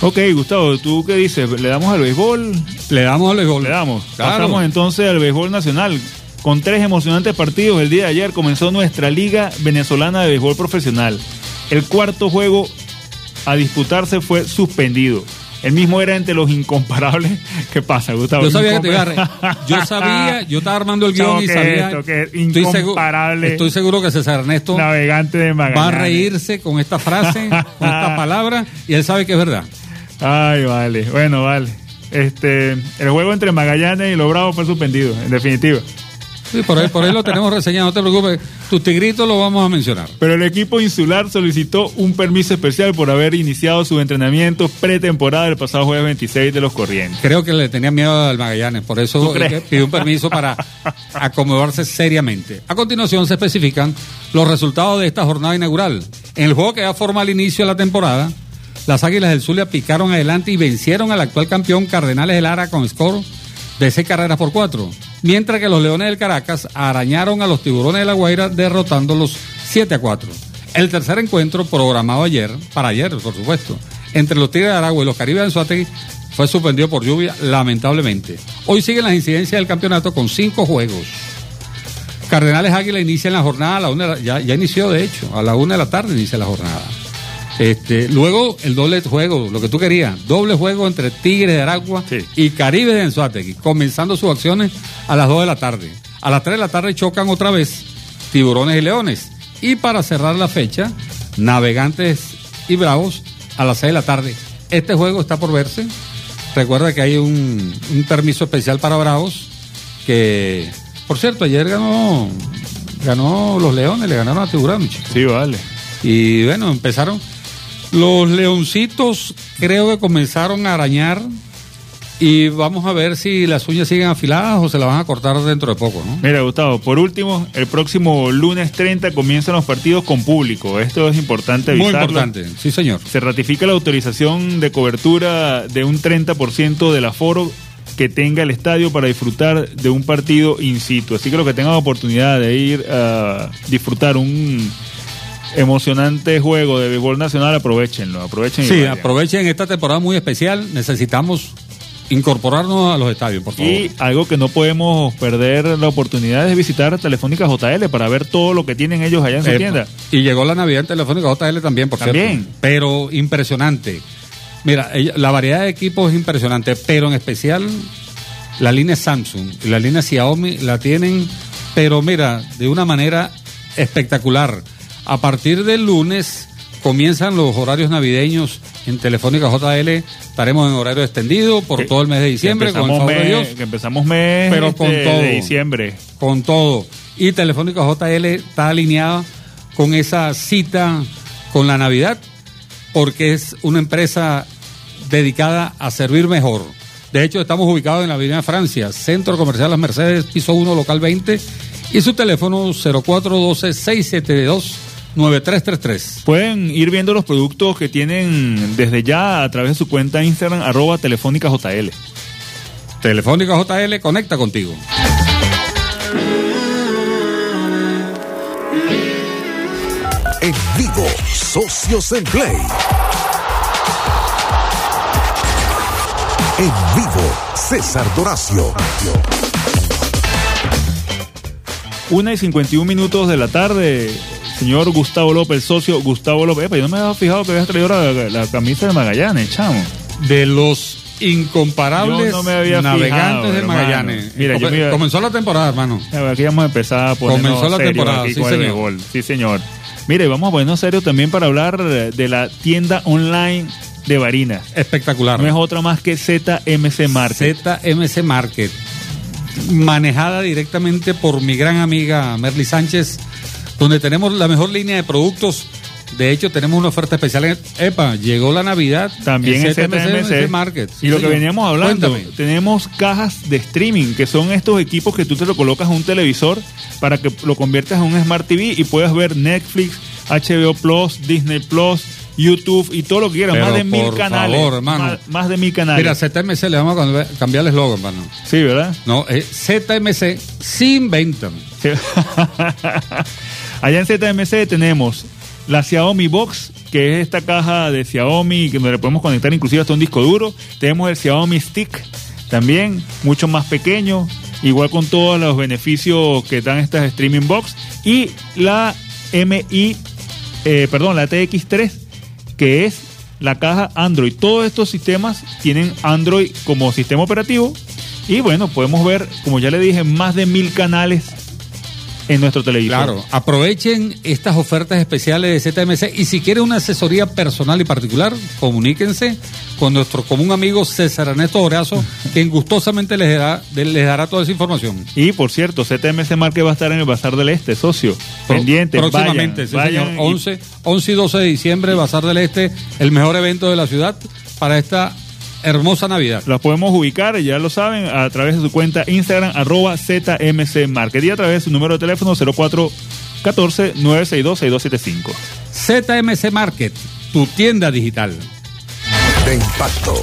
Speaker 2: Ok, Gustavo, ¿tú qué dices? ¿Le damos al béisbol?
Speaker 3: Le damos al béisbol.
Speaker 2: Le damos.
Speaker 3: Claro.
Speaker 2: Pasamos entonces al béisbol nacional. Con tres emocionantes partidos el día de ayer comenzó nuestra Liga Venezolana de Béisbol Profesional. El cuarto juego a disputarse fue suspendido. El mismo era entre los incomparables. ¿Qué pasa, Gustavo?
Speaker 3: Yo sabía que te iba a Yo sabía, yo estaba armando el guion y
Speaker 2: ¿qué
Speaker 3: sabía. estoy, seguro,
Speaker 2: incomparable?
Speaker 3: estoy seguro que César Ernesto
Speaker 2: Navegante de Magallanes.
Speaker 3: va a reírse con esta frase, con esta palabra, y él sabe que es verdad.
Speaker 2: Ay, vale. Bueno, vale. Este, el juego entre Magallanes y los Bravos fue suspendido, en definitiva.
Speaker 3: Sí, por ahí, por ahí lo tenemos reseñado, no te preocupes. Tus tigritos lo vamos a mencionar.
Speaker 2: Pero el equipo insular solicitó un permiso especial por haber iniciado su entrenamiento pretemporada el pasado jueves 26 de los Corrientes.
Speaker 3: Creo que le tenía miedo al Magallanes, por
Speaker 2: ¿Tú
Speaker 3: eso pidió un permiso para acomodarse seriamente. A continuación se especifican los resultados de esta jornada inaugural. En el juego que da forma al inicio de la temporada, las Águilas del Zulia picaron adelante y vencieron al actual campeón Cardenales del Lara con score de 6 carreras por 4. Mientras que los Leones del Caracas arañaron a los Tiburones de la Guaira derrotándolos 7 a 4. El tercer encuentro programado ayer, para ayer por supuesto, entre los Tigres de Aragua y los Caribes de Anzuategui fue suspendido por lluvia, lamentablemente. Hoy siguen las incidencias del campeonato con cinco juegos. Cardenales Águila inicia la jornada a la una, ya, ya inició de hecho, a la una de la tarde inicia la jornada. Este, luego el doble juego, lo que tú querías, doble juego entre Tigres de Aragua
Speaker 2: Sí.
Speaker 3: y Caribe de Anzuategui, comenzando sus acciones a las 2 de la tarde. A las 3 de la tarde chocan otra vez Tiburones y Leones. Y para cerrar la fecha, Navegantes y Bravos a las 6 de la tarde. Este juego está por verse. Recuerda que hay un, un permiso especial para Bravos que, por cierto, ayer ganó, ganó los Leones, le ganaron a Tiburones.
Speaker 2: Sí, vale.
Speaker 3: Y bueno, empezaron. Los leoncitos creo que comenzaron a arañar y vamos a ver si las uñas siguen afiladas o se las van a cortar dentro de poco, ¿no?
Speaker 2: Mira, Gustavo, por último, el próximo lunes 30 comienzan los partidos con público. Esto es importante
Speaker 3: Muy
Speaker 2: avisarlo.
Speaker 3: importante, sí señor.
Speaker 2: Se ratifica la autorización de cobertura de un 30% del aforo que tenga el estadio para disfrutar de un partido in situ. Así que los que tengan oportunidad de ir a disfrutar un emocionante juego de béisbol nacional, aprovechenlo, aprovechen
Speaker 3: Sí, aprovechen esta temporada muy especial, necesitamos incorporarnos a los estadios, por favor.
Speaker 2: Y algo que no podemos perder la oportunidad es visitar Telefónica JL para ver todo lo que tienen ellos allá en su tienda.
Speaker 3: Y llegó la Navidad en Telefónica JL también, por
Speaker 2: También.
Speaker 3: cierto. Pero impresionante. Mira, la variedad de equipos es impresionante, pero en especial la línea Samsung y la línea Xiaomi la tienen, pero mira, de una manera espectacular. A partir del lunes comienzan los horarios navideños en Telefónica JL. Estaremos en horario extendido por
Speaker 2: Que-
Speaker 3: todo el mes de diciembre,
Speaker 2: que
Speaker 3: con el
Speaker 2: empezamos,
Speaker 3: favor de
Speaker 2: mes,
Speaker 3: Dios.
Speaker 2: que empezamos mes
Speaker 3: Pero con
Speaker 2: este,
Speaker 3: todo.
Speaker 2: de diciembre.
Speaker 3: con todo. Y Telefónica JL está alineada con esa cita con la Navidad. porque es una empresa dedicada a servir mejor. De hecho, estamos ubicados en la Avenida Francia, Centro Comercial Las Mercedes, piso 1, local 20, y su teléfono 0412-672-9333.
Speaker 2: Pueden ir viendo los productos que tienen desde ya a través de su cuenta Instagram, arroba telefónica JL.
Speaker 3: Telefónica JL conecta contigo.
Speaker 1: En vivo, Socios en Play. En vivo, César Doracio.
Speaker 2: Una y 51 minutos de la tarde, señor Gustavo López, socio Gustavo López. Epa, yo no me había fijado que habías traído la, la camisa de Magallanes, chamo.
Speaker 3: De los incomparables
Speaker 2: no me había
Speaker 3: navegantes
Speaker 2: fijado,
Speaker 3: de
Speaker 2: hermano.
Speaker 3: Magallanes.
Speaker 2: Mira, yo
Speaker 3: Comenzó la temporada, hermano.
Speaker 2: Aquí vamos a empezar a ponernos
Speaker 3: Comenzó la temporada, sí, señor.
Speaker 2: Sí, señor. Mire, vamos a ponernos serios también para hablar de la tienda online de Barinas.
Speaker 3: Espectacular.
Speaker 2: No es otra más que ZMC Market.
Speaker 3: ZMC Market, manejada directamente por mi gran amiga Merly Sánchez, donde tenemos la mejor línea de productos. De hecho, tenemos una oferta especial. en- Epa, llegó la Navidad.
Speaker 2: También
Speaker 3: en
Speaker 2: ZMC.
Speaker 3: Market. Sí,
Speaker 2: y lo que veníamos hablando,
Speaker 3: Cuéntame.
Speaker 2: tenemos cajas de streaming, que son estos equipos que tú te lo colocas a un televisor para que lo conviertas en un Smart TV y puedas ver Netflix, HBO Plus, Disney Plus, YouTube y todo lo que quieras.
Speaker 3: Pero
Speaker 2: más de mil
Speaker 3: por
Speaker 2: canales.
Speaker 3: favor, hermano.
Speaker 2: Más, más de mil canales.
Speaker 3: Mira, ZMC le vamos a cambiar- el eslogan, hermano.
Speaker 2: sí, ¿verdad?
Speaker 3: No, es ZMC se inventan.
Speaker 2: Sí. Allá en ZMC tenemos la Xiaomi Box, que es esta caja de Xiaomi que le podemos conectar inclusive hasta un disco duro. Tenemos el Xiaomi Stick también, mucho más pequeño, igual con todos los beneficios que dan estas streaming box. Y la MI, eh, perdón, la TX3, que es la caja Android. Todos estos sistemas tienen Android como sistema operativo. Y bueno, podemos ver, como ya le dije, más de mil canales en nuestro televisor.
Speaker 3: Claro, aprovechen estas ofertas especiales de ZMC y si quieren una asesoría personal y particular, comuníquense con nuestro común amigo César Ernesto Horazo, quien gustosamente les dará, les dará toda esa información.
Speaker 2: Y por cierto, ZMC Market va a estar en el Bazar del Este, socio.
Speaker 3: Pro-
Speaker 2: Pendiente.
Speaker 3: Próximamente,
Speaker 2: vayan,
Speaker 3: sí,
Speaker 2: vayan
Speaker 3: señor.
Speaker 2: y-
Speaker 3: 11, 11 y 12 de diciembre, Bazar del Este, el mejor evento de la ciudad para esta hermosa Navidad.
Speaker 2: Los podemos ubicar, ya lo saben, a través de su cuenta Instagram, arroba ZMC Market y a través de su número de teléfono 0414-962-6275.
Speaker 3: ZMC Market, tu tienda digital.
Speaker 1: De impacto.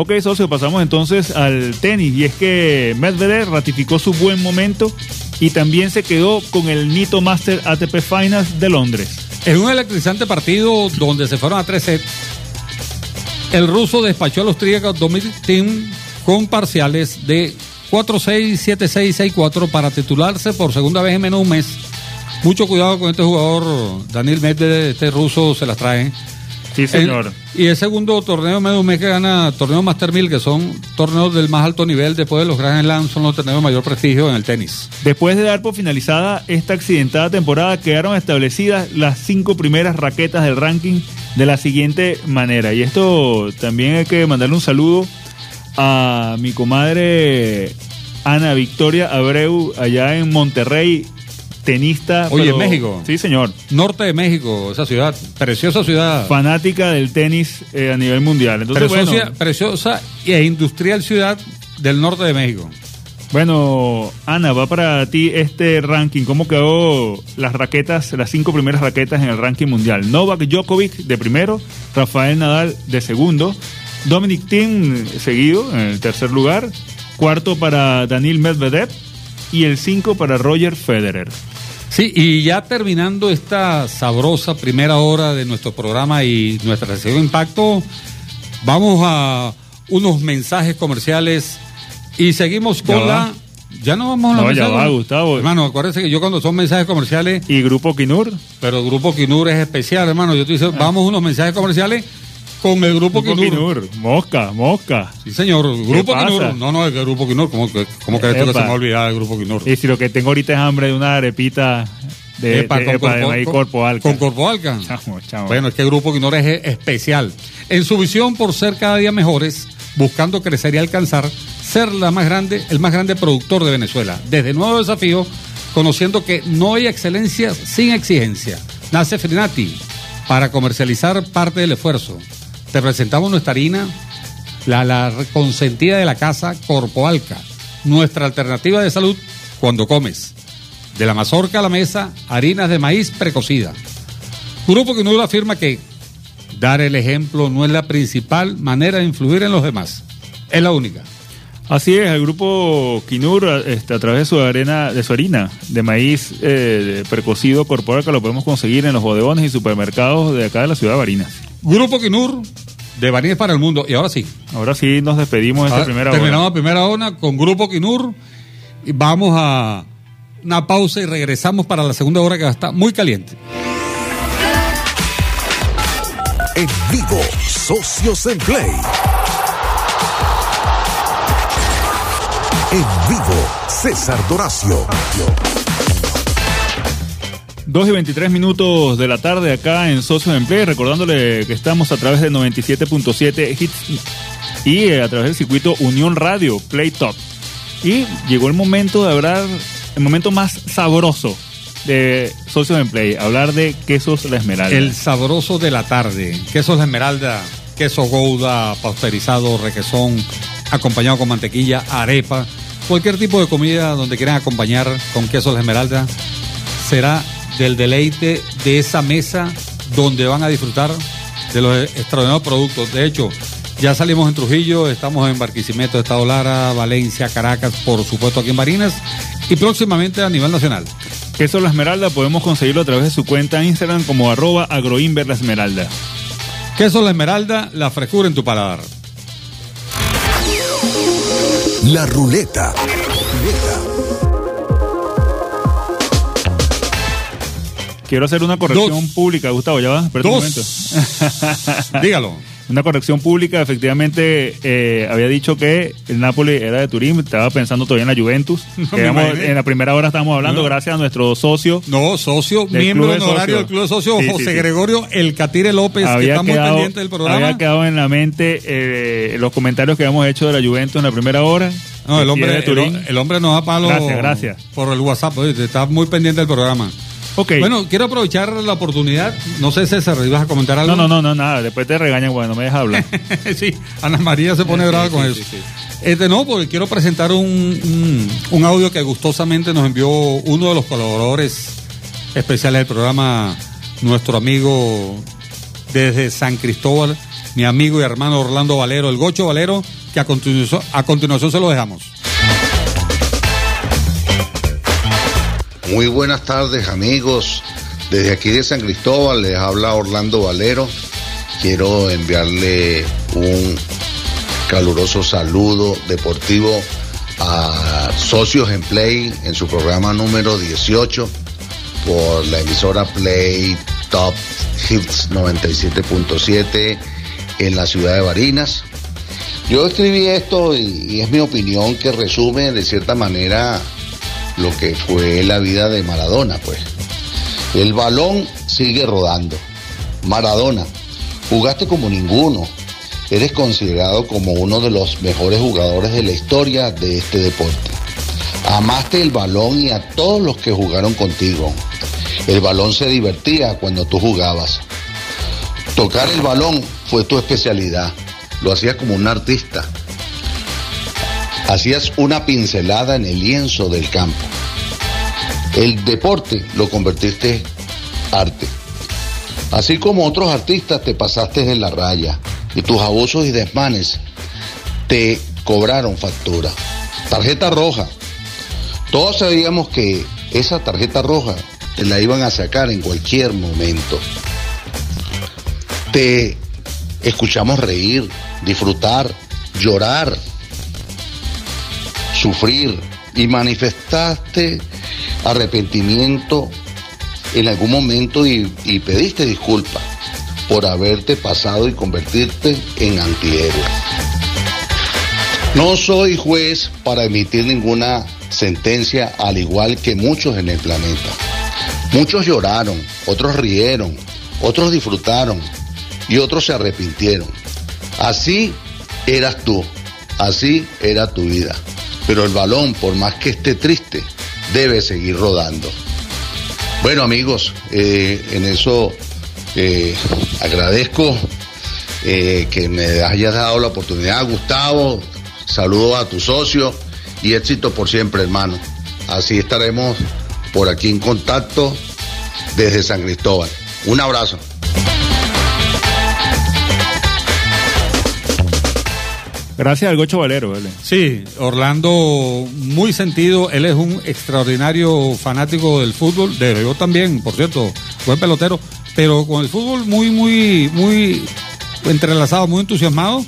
Speaker 2: Ok, socio, pasamos entonces al tenis. Y es que Medvedev ratificó su buen momento y también se quedó con el Nito Master ATP Finals de Londres.
Speaker 3: En un electrizante partido donde se fueron a tres sets, el ruso despachó a los austríacos Dominic con parciales de 4-6, 7-6, 6-4 para titularse por segunda vez en menos de un mes. Mucho cuidado con este jugador, Daniel Medvedev, este ruso se las trae.
Speaker 2: Sí, señor.
Speaker 3: El- y el segundo torneo medio mes que gana torneo Master 1000, que son torneos del más alto nivel después de los Grand Slam, son los torneos de mayor prestigio en el tenis.
Speaker 2: Después de dar por finalizada esta accidentada temporada, quedaron establecidas las cinco primeras raquetas del ranking de la siguiente manera. Y esto también hay que mandarle un saludo a mi comadre Ana Victoria Abreu, allá en Monterrey, tenista.
Speaker 3: Oye, ¿en México?
Speaker 2: Sí, señor.
Speaker 3: Norte de México, esa ciudad, preciosa ciudad.
Speaker 2: Fanática del tenis eh, a nivel mundial. Entonces,
Speaker 3: preciosa,
Speaker 2: bueno,
Speaker 3: preciosa e industrial ciudad del norte de México.
Speaker 2: Bueno, Ana, va para ti este ranking. ¿Cómo quedó las raquetas, las cinco primeras raquetas en el ranking mundial? Novak Djokovic de primero, Rafael Nadal de segundo, Dominic Thiem seguido en el tercer lugar, cuarto para Daniil Medvedev y el cinco para Roger Federer.
Speaker 3: Sí, y ya terminando esta sabrosa primera hora de nuestro programa y nuestra sesión de impacto, vamos a unos mensajes comerciales y seguimos con
Speaker 2: Ya
Speaker 3: la... Ya no vamos a los
Speaker 2: No, ya
Speaker 3: mensajes.
Speaker 2: va, Gustavo.
Speaker 3: Hermano, acuérdense que yo cuando son mensajes comerciales,
Speaker 2: Y Grupo Kinur.
Speaker 3: pero Grupo Kinur es especial, hermano. Yo te dice, vamos a unos mensajes comerciales con el Grupo.
Speaker 2: Grupo
Speaker 3: Kinur.
Speaker 2: Kinur. Mosca, mosca.
Speaker 3: Sí, señor. Grupo? Kinur. No, no, es que el Grupo Kinur. ¿Cómo, cómo crees tú que se me va a olvidar el Grupo Kinur?
Speaker 2: Y si lo que tengo ahorita es hambre de una arepita de,
Speaker 3: Epa,
Speaker 2: de,
Speaker 3: con
Speaker 2: epa,
Speaker 3: corpo-
Speaker 2: alca.
Speaker 3: Con Corpo Alca.
Speaker 2: Chamo, chamo.
Speaker 3: Bueno, es que el Grupo Quinor es especial. En su visión por ser cada día mejores, buscando crecer y alcanzar, ser la más grande, el más grande productor de Venezuela. Desde nuevo desafío, conociendo que no hay excelencia sin exigencia. Nace Frinati, para comercializar parte del esfuerzo. Te presentamos nuestra harina, la, consentida de la casa Corpoalca, nuestra alternativa de salud cuando comes. De la mazorca a la mesa, harinas de maíz precocida. Grupo que no afirma que dar el ejemplo no es la principal manera de influir en los demás. Es la única.
Speaker 2: Así es, el grupo Kinur, este, a través de su arena, de su harina de maíz eh, precocido corporal, que lo podemos conseguir en los bodegones y supermercados de acá de la ciudad de Barinas.
Speaker 3: Grupo Kinur, de Barinas para el mundo. Y ahora sí.
Speaker 2: Ahora sí nos despedimos de esta
Speaker 3: Ahora
Speaker 2: primera
Speaker 3: terminamos
Speaker 2: hora.
Speaker 3: la primera hora con Grupo Kinur. Y vamos a una pausa y regresamos para la segunda hora que va a estar muy caliente.
Speaker 1: En vivo, Socios en Play. En vivo, César Doracio.
Speaker 2: 2 y 23 minutos de la tarde acá en Socios en Play, recordándole que estamos a través de 97.7 Hits y eh, a través del circuito Unión Radio Play Top. Y llegó el momento de hablar, el momento más sabroso de Socios en Play, hablar de quesos La Esmeralda.
Speaker 3: El sabroso de la tarde. Quesos de esmeralda, queso gouda, pasteurizado, requesón, acompañado con mantequilla, arepa. Cualquier tipo de comida donde quieran acompañar con quesos de esmeralda será del deleite de esa mesa donde van a disfrutar de los extraordinarios productos. De hecho, ya salimos en Trujillo, estamos en Barquisimeto, Estado Lara, Valencia, Caracas, por supuesto aquí en Barinas y próximamente a nivel nacional.
Speaker 2: Queso La Esmeralda podemos conseguirlo a través de su cuenta Instagram como arroba agroinver La Esmeralda.
Speaker 3: Queso la esmeralda, la frescura en tu paladar.
Speaker 1: La ruleta. Ruleta.
Speaker 2: Quiero hacer una corrección
Speaker 3: Dos.
Speaker 2: pública, Gustavo, ya va. Espera un momento.
Speaker 3: Dos. Dígalo.
Speaker 2: Una corrección pública, efectivamente, eh, había dicho que el Napoli era de Turín, estaba pensando todavía en la Juventus.
Speaker 3: No
Speaker 2: Que en la primera hora estábamos hablando,
Speaker 3: No.
Speaker 2: gracias a nuestro socio.
Speaker 3: No, socio, miembro
Speaker 2: de
Speaker 3: honorario del Club de Socios,
Speaker 2: Sí,
Speaker 3: José
Speaker 2: sí.
Speaker 3: Gregorio El Catire López, que
Speaker 2: había,
Speaker 3: está muy
Speaker 2: quedado,
Speaker 3: pendiente del programa.
Speaker 2: había quedado en la mente eh, los comentarios que habíamos hecho de la Juventus en la primera hora.
Speaker 3: No, el
Speaker 2: Que
Speaker 3: hombre,
Speaker 2: de Turín.
Speaker 3: el hombre nos da palo
Speaker 2: Gracias, gracias.
Speaker 3: por el WhatsApp, está muy pendiente del programa. Bueno, quiero aprovechar la oportunidad, no sé César, ¿ibas a comentar algo?
Speaker 2: no, no, no, no, nada. Después te regañan, bueno, no me dejas hablar.
Speaker 3: sí, Ana María se pone
Speaker 2: Sí,
Speaker 3: brava
Speaker 2: sí,
Speaker 3: con
Speaker 2: sí,
Speaker 3: eso.
Speaker 2: sí.
Speaker 3: Este no, porque quiero presentar un, un, un audio que gustosamente nos envió uno de los colaboradores especiales del programa, nuestro amigo desde San Cristóbal, mi amigo y hermano Orlando Valero, el Gocho Valero, que a continuación, a continuación se lo dejamos.
Speaker 4: Muy buenas tardes amigos. Desde aquí de San Cristóbal les habla Orlando Valero. Quiero enviarle un caluroso saludo deportivo a Socios en Play en su programa número 18 por la emisora Play Top Hits 97.7 en la ciudad de Barinas. Yo escribí esto y, y es mi opinión que resume de cierta manera lo que fue la vida de Maradona, pues. El balón sigue rodando. Maradona, jugaste como ninguno. Eres considerado como uno de los mejores jugadores de la historia de este deporte. Amaste el balón y a todos los que jugaron contigo. El balón se divertía cuando tú jugabas. Tocar el balón fue tu especialidad. Lo hacías como un artista. Hacías una pincelada en el lienzo del campo. El deporte lo convertiste arte. Así como otros artistas te pasaste de la raya y tus abusos y desmanes te cobraron factura. Tarjeta roja. Todos sabíamos que esa tarjeta roja te la iban a sacar en cualquier momento. Te escuchamos reír, disfrutar, llorar, sufrir y manifestaste arrepentimiento en algún momento y, pediste disculpas por haberte pasado y convertirte en antihéroe. No soy juez para emitir ninguna sentencia al igual que muchos en el planeta. Muchos lloraron, otros rieron, otros disfrutaron y otros se arrepintieron. Así eras tú, así era tu vida. Pero el balón, por más que esté triste, debe seguir rodando. Bueno amigos, eh, en eso Eh, agradezco eh, que me hayas dado la oportunidad, Gustavo. Saludos a tu socio y éxito por siempre, hermano. Así estaremos por aquí en contacto desde San Cristóbal. Un abrazo.
Speaker 2: Gracias al Gocho Valero, ¿vale?
Speaker 3: Sí, Orlando muy sentido, él es un extraordinario fanático del fútbol, de yo también, por cierto, buen pelotero, pero con el fútbol muy, muy, muy entrelazado, muy entusiasmado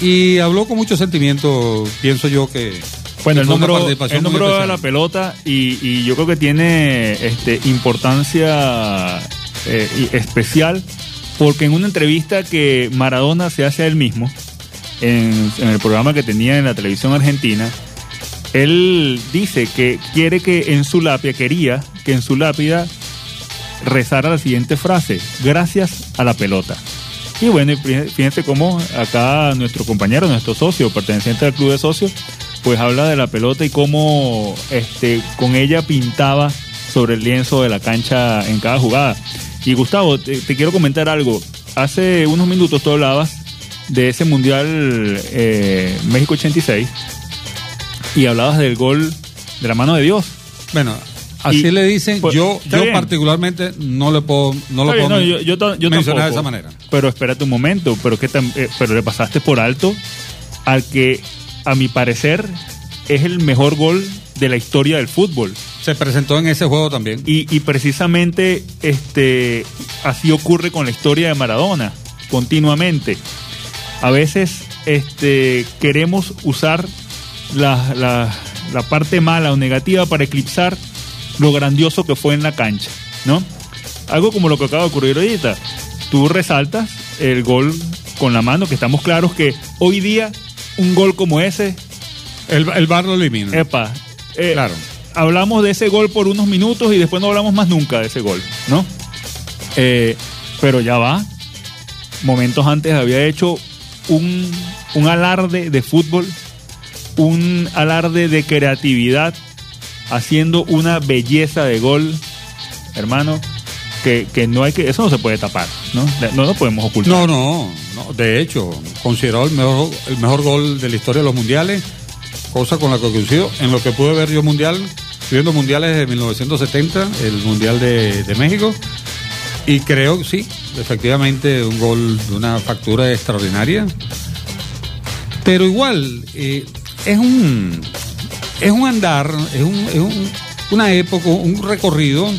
Speaker 3: y habló con mucho sentimiento, pienso yo que...
Speaker 2: Bueno, el número, el número de la pelota y, y yo creo que tiene este, importancia eh, especial porque en una entrevista que Maradona se hace a él mismo, en, el programa que tenía en la televisión argentina, él dice que quiere que en su lápida, quería que en su lápida rezara la siguiente frase, gracias a la pelota. Y bueno, fíjense cómo acá nuestro compañero, nuestro socio, perteneciente al club de socios, pues habla de la pelota y cómo este, con ella pintaba sobre el lienzo de la cancha en cada jugada. Y Gustavo, te quiero comentar algo. Hace unos minutos tú hablabas de ese Mundial eh, México 86 y hablabas del gol de la mano de Dios.
Speaker 3: Bueno, así
Speaker 2: Y,
Speaker 3: le dicen,
Speaker 2: pues,
Speaker 3: yo, yo
Speaker 2: bien.
Speaker 3: particularmente no le puedo, no lo
Speaker 2: bien,
Speaker 3: puedo
Speaker 2: no, yo, yo yo
Speaker 3: mencionar de esa manera.
Speaker 2: Pero espérate un momento, pero que eh, pero le pasaste por alto al que a mi parecer es el mejor gol de la historia del fútbol.
Speaker 3: Se presentó en ese juego también.
Speaker 2: Y, y precisamente este así ocurre con la historia de Maradona, continuamente. A veces este, queremos usar la, la- la parte mala o negativa para eclipsar lo grandioso que fue en la cancha, ¿no? Algo como lo que acaba de ocurrir ahorita. Tú resaltas el gol con la mano, que estamos claros que hoy día un gol como ese
Speaker 3: El, el bar lo elimina.
Speaker 2: Epa, eh,
Speaker 3: Claro.
Speaker 2: hablamos de ese gol por unos minutos y después no hablamos más nunca de ese gol, ¿no? Eh, pero ya va. Momentos antes había hecho un, un alarde de fútbol, un alarde de creatividad, haciendo una belleza de gol, hermano, que, que no hay que, eso no se puede tapar, ¿no? No lo podemos ocultar.
Speaker 3: No, no, no. De hecho, considerado el mejor, el mejor gol de la historia de los mundiales, cosa con la que coincido. En lo que pude ver yo mundial, viendo mundiales de 1970, el mundial de, de México, y creo, sí, efectivamente, un gol de una factura extraordinaria. Pero igual, eh, es un es un andar, es, un, es un- una época, un recorrido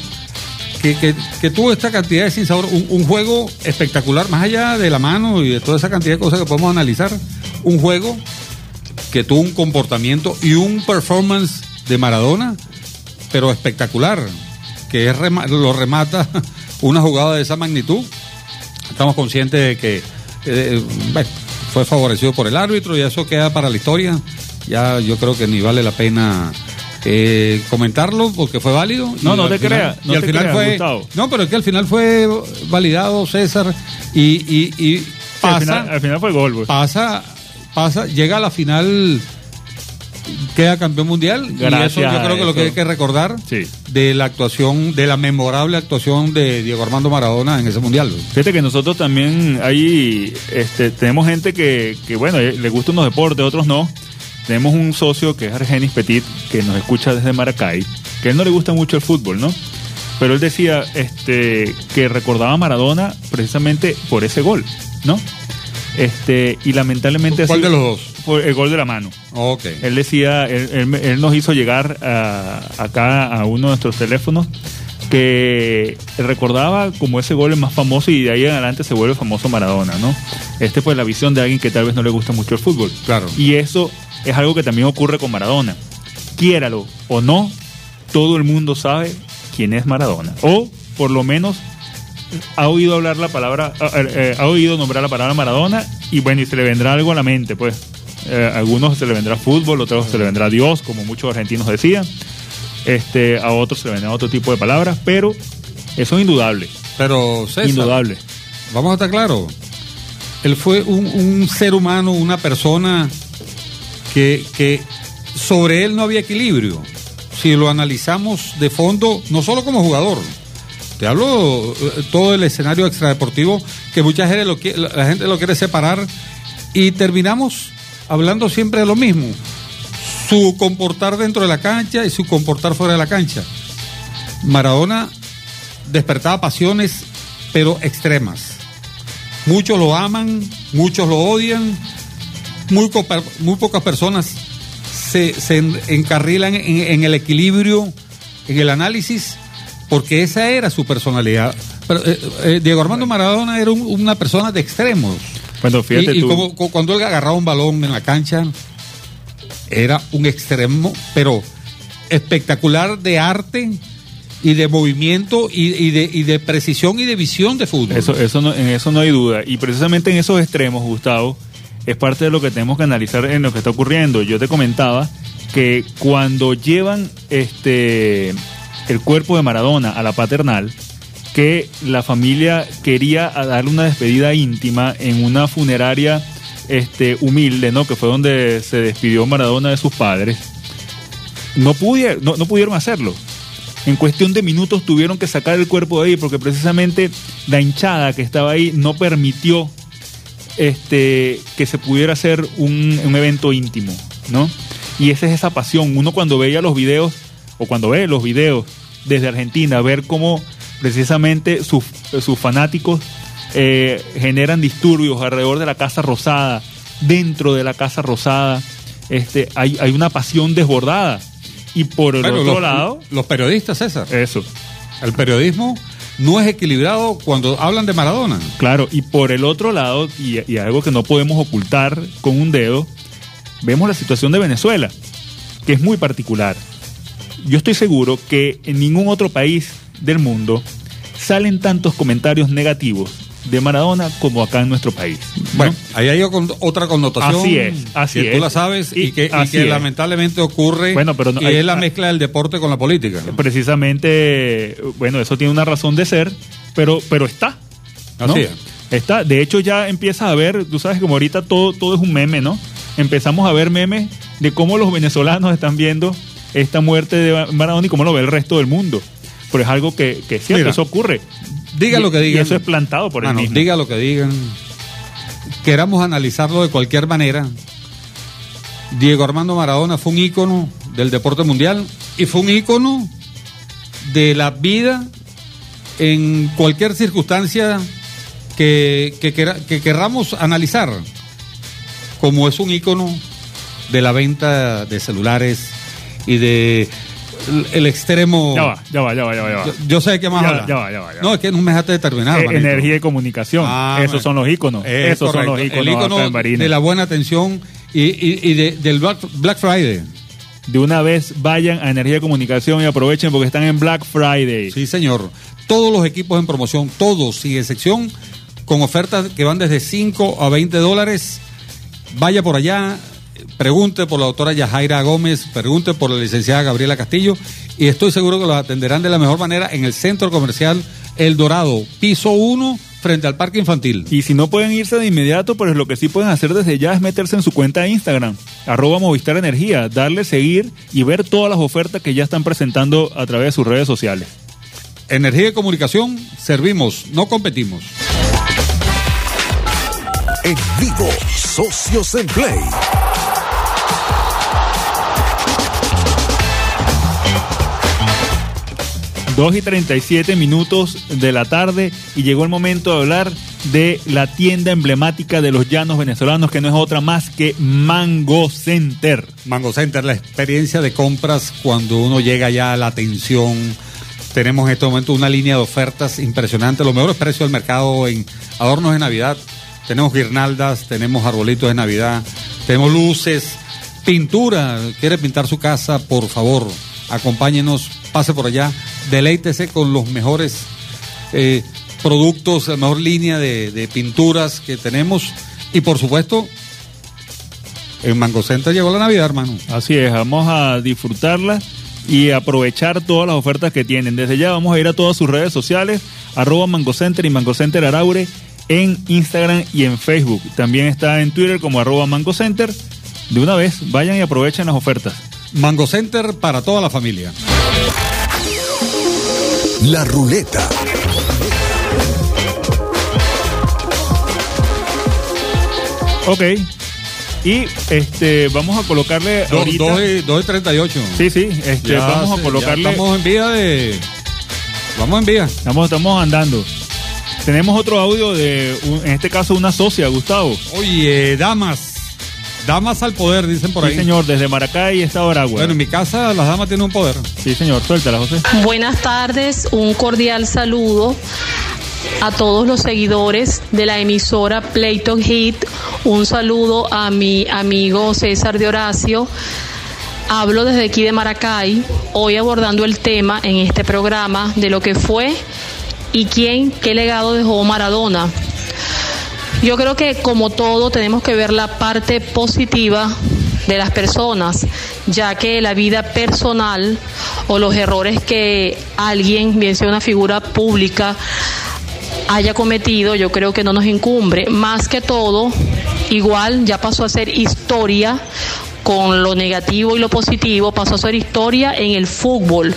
Speaker 3: que, que- tuvo esta cantidad de sinsabor, un, un juego espectacular, más allá de la mano y de toda esa cantidad de cosas que podemos analizar, un juego que tuvo un comportamiento y un performance de Maradona, pero espectacular, que es rema- lo remata una jugada de esa magnitud. Estamos conscientes de que eh, bueno, fue favorecido por el árbitro y eso queda para la historia. Ya yo creo que ni vale la pena eh, comentarlo porque fue válido.
Speaker 2: No, no te creas, no
Speaker 3: y al
Speaker 2: te
Speaker 3: final fue,
Speaker 2: Gustavo.
Speaker 3: no, pero es que al final fue validado César y, y, y
Speaker 2: Sí,
Speaker 3: pasa,
Speaker 2: al, final, al final fue gol, pues.
Speaker 3: pasa, pasa, llega a la final, queda campeón mundial y eso yo creo que lo que hay que recordar
Speaker 2: Sí.
Speaker 3: de la actuación, de la memorable actuación de Diego Armando Maradona en ese mundial.
Speaker 2: Fíjate que nosotros también ahí este, tenemos gente que, que, bueno, eh, le gustan los deportes, otros no. Tenemos un socio que es Argenis Petit, que nos escucha desde Maracay, que a él no le gusta mucho el fútbol, ¿no? Pero él decía este, que recordaba a Maradona precisamente por ese gol, ¿no? Este, y lamentablemente...
Speaker 3: ¿Cuál
Speaker 2: así-
Speaker 3: de los dos?
Speaker 2: Por el gol de la mano.
Speaker 3: Ok.
Speaker 2: Él decía, él, él- él nos hizo llegar a- acá a uno de nuestros teléfonos que recordaba como ese gol es más famoso y de ahí en adelante se vuelve famoso Maradona, ¿no? Este fue la visión de alguien que tal vez no le gusta mucho el fútbol.
Speaker 3: Claro.
Speaker 2: Y eso es algo que también ocurre con Maradona. Quiéralo o no, todo el mundo sabe quién es Maradona. O por lo menos ha oído hablar la palabra, eh, eh, ha oído nombrar la palabra Maradona y bueno, y se le vendrá algo a la mente, pues. Eh, a algunos se le vendrá fútbol, otros se le vendrá Dios, como muchos argentinos decían. Este, a otros se le vendrán otro tipo de palabras, pero eso es indudable.
Speaker 3: Pero César,
Speaker 2: indudable.
Speaker 3: vamos a estar claros. Él fue un, un ser humano, una persona que, que sobre él no había equilibrio. Si lo analizamos de fondo, no solo como jugador, Te hablo eh, todo el escenario extradeportivo que mucha gente lo, la gente lo quiere separar y terminamos hablando siempre de lo mismo. Su comportar dentro de la cancha y su comportar fuera de la cancha. Maradona despertaba pasiones, pero extremas. Muchos lo aman, muchos lo odian, muy, muy pocas personas se, se en- encarrilan en, el equilibrio, en el análisis, porque esa era su personalidad. Eh, eh, Diego Armando Maradona era un- una persona de extremos.
Speaker 2: Bueno, fíjate
Speaker 3: y, y
Speaker 2: tú.
Speaker 3: como, cuando él agarraba un balón en la cancha, era un extremo, pero espectacular de arte y de movimiento y, y de, y de precisión y de visión de fútbol.
Speaker 2: Eso, eso no, en eso no hay duda. Y precisamente en esos extremos, Gustavo, es parte de lo que tenemos que analizar en lo que está ocurriendo. Yo te comentaba que cuando llevan este el cuerpo de Maradona a la paternal, que la familia quería darle una despedida íntima en una funeraria este, humilde, ¿no? Que fue donde se despidió Maradona de sus padres. No, pudieron, no, no pudieron hacerlo. En cuestión de minutos tuvieron que sacar el cuerpo de ahí porque precisamente la hinchada que estaba ahí no permitió este, que se pudiera hacer un, un evento íntimo, ¿no? Y esa es esa pasión. Uno cuando veía los videos, o cuando ve los videos desde Argentina, ver cómo precisamente sus, sus fanáticos eh, generan disturbios alrededor de la Casa Rosada, dentro de la Casa Rosada, este, hay, hay una pasión desbordada. Y por el
Speaker 3: Bueno,
Speaker 2: otro
Speaker 3: los,
Speaker 2: lado,
Speaker 3: los periodistas, César.
Speaker 2: eso.
Speaker 3: El periodismo no es equilibrado cuando hablan de Maradona.
Speaker 2: Claro, y por el otro lado, y, y algo que no podemos ocultar con un dedo, vemos la situación de Venezuela, que es muy particular. Yo estoy seguro que en ningún otro país del mundo salen tantos comentarios negativos de Maradona como acá en nuestro país. ¿no?
Speaker 3: Bueno, ahí hay otra connotación.
Speaker 2: Así es, así
Speaker 3: que
Speaker 2: es.
Speaker 3: tú la sabes y,
Speaker 2: Y
Speaker 3: que, y que lamentablemente ocurre.
Speaker 2: Bueno, pero no-
Speaker 3: y
Speaker 2: hay-
Speaker 3: es la mezcla del deporte con la política. ¿no?
Speaker 2: precisamente, bueno, eso tiene una razón de ser, pero, pero está. ¿no?
Speaker 3: Así es.
Speaker 2: Está. De hecho, ya empiezas a ver, tú sabes, como ahorita todo, todo es un meme, ¿no? Empezamos a ver memes de cómo los venezolanos están viendo esta muerte de Maradona y cómo lo ve el resto del mundo. Pero es algo que, que es cierto,
Speaker 3: Mira,
Speaker 2: eso ocurre.
Speaker 3: Diga
Speaker 2: Y-
Speaker 3: lo que
Speaker 2: y
Speaker 3: digan.
Speaker 2: eso es plantado por el
Speaker 3: Mano,
Speaker 2: mismo.
Speaker 3: Diga lo que digan. Queramos analizarlo de cualquier manera. Diego Armando Maradona fue un ícono del deporte mundial y fue un ícono de la vida en cualquier circunstancia que, que, que querramos analizar, como es un ícono de la venta de celulares y de el- extremo.
Speaker 2: Ya va, ya va, ya va, ya va.
Speaker 3: Yo, yo sé que más
Speaker 2: Ya,
Speaker 3: habla.
Speaker 2: ya va, ya va, ya va.
Speaker 3: No, es que no me dejaste de terminar.
Speaker 2: Eh, energía y comunicación.
Speaker 3: Ah,
Speaker 2: Esos son los íconos.
Speaker 3: Es
Speaker 2: Esos son los íconos,
Speaker 3: El ícono de la buena atención y, y- y de- del Black, Black Friday.
Speaker 2: De una vez vayan a Energía y Comunicación y aprovechen porque están en Black Friday.
Speaker 3: Sí, señor. Todos los equipos en promoción, todos, sin excepción, con ofertas que van desde 5 a 20 dólares. Vaya por allá, pregunte por la doctora Yajaira Gómez, pregunte por la licenciada Gabriela Castillo y estoy seguro que los atenderán de la mejor manera en el centro comercial El Dorado, piso 1, frente al parque infantil.
Speaker 2: Y si no pueden irse de inmediato, pues lo que sí pueden hacer desde ya es meterse en su cuenta de Instagram, arroba Movistar Energía, darle seguir y ver todas las ofertas que ya están presentando a través de sus redes sociales.
Speaker 3: Energía y comunicación, servimos, no competimos.
Speaker 1: En vivo, Socios en Play.
Speaker 2: Dos y 37 minutos de la tarde y llegó el momento de hablar de la tienda emblemática de los llanos venezolanos, que no es otra más que Mango Center.
Speaker 3: Mango Center, la experiencia de compras cuando uno llega ya a la atención. Tenemos en este momento una línea de ofertas impresionante, los mejores precios del mercado en adornos de Navidad. Tenemos guirnaldas, tenemos arbolitos de Navidad, tenemos luces, pintura. ¿Quiere pintar su casa? Por favor, acompáñenos, pase por allá, deleítese con los mejores eh, productos, la mejor línea de, de pinturas que tenemos. Y por supuesto, en Mango Center llegó la Navidad, hermano.
Speaker 2: Así es, vamos a disfrutarla y aprovechar todas las ofertas que tienen. Desde ya vamos a ir a todas sus redes sociales, arroba Mango Center y Mango Center Araure en Instagram y en Facebook. También está en Twitter como arroba Mango Center. De una vez, vayan y aprovechen las ofertas.
Speaker 3: Mango Center para toda la familia.
Speaker 1: La ruleta.
Speaker 2: Ok. Y este vamos a colocarle. Ahorita...
Speaker 3: 2 y, 38.
Speaker 2: Sí, sí. Este, vamos a colocarle.
Speaker 3: Ya estamos en vía de. Vamos en vía.
Speaker 2: Estamos, estamos andando. Tenemos otro audio de, en este caso, una socia, Gustavo.
Speaker 3: Oye, damas Damas al poder, dicen por
Speaker 2: Sí,
Speaker 3: ahí.
Speaker 2: señor, desde Maracay, Estado Aragua.
Speaker 3: Bueno, en mi casa las damas tienen un poder.
Speaker 2: Sí, señor, suéltala, José.
Speaker 5: Buenas tardes, un cordial saludo a todos los seguidores de la emisora Playton Hit. Un saludo a mi amigo César de Horacio. Hablo desde aquí de Maracay, hoy abordando el tema en este programa de lo que fue y quién, qué legado dejó Maradona. Yo creo que como todo tenemos que ver la parte positiva de las personas, ya que la vida personal o los errores que alguien, bien sea una figura pública, haya cometido, yo creo que no nos incumbre. Más que todo, igual ya pasó a ser historia con lo negativo y lo positivo, pasó a ser historia en el fútbol.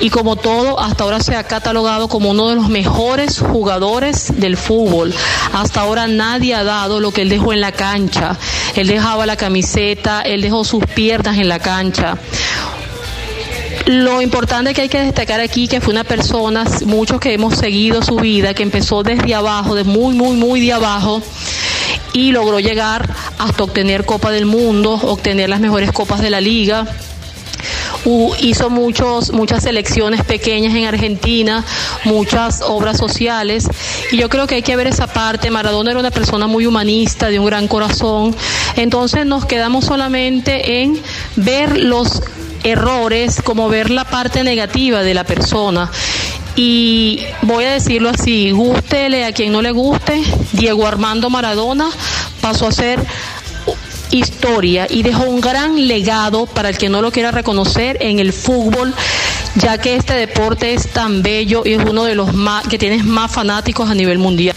Speaker 5: Y como todo, hasta ahora se ha catalogado como uno de los mejores jugadores del fútbol. Hasta ahora nadie ha dado lo que él dejó en la cancha. Él dejaba la camiseta, él dejó sus piernas en la cancha. Lo importante que hay que destacar aquí que fue una persona, muchos que hemos seguido su vida, que empezó desde abajo, de muy, muy, muy de abajo, y logró llegar hasta obtener Copa del Mundo, obtener las mejores copas de la liga. Hizo muchos, muchas selecciones pequeñas en Argentina, muchas obras sociales, y yo creo que hay que ver esa parte. Maradona era una persona muy humanista, de un gran corazón, entonces nos quedamos solamente en ver los errores, como ver la parte negativa de la persona. Y voy a decirlo así, gústele a quien no le guste, Diego Armando Maradona pasó a ser historia y dejó un gran legado para el que no lo quiera reconocer en el fútbol, ya que este deporte es tan bello y es uno de los más que tiene más fanáticos a nivel mundial.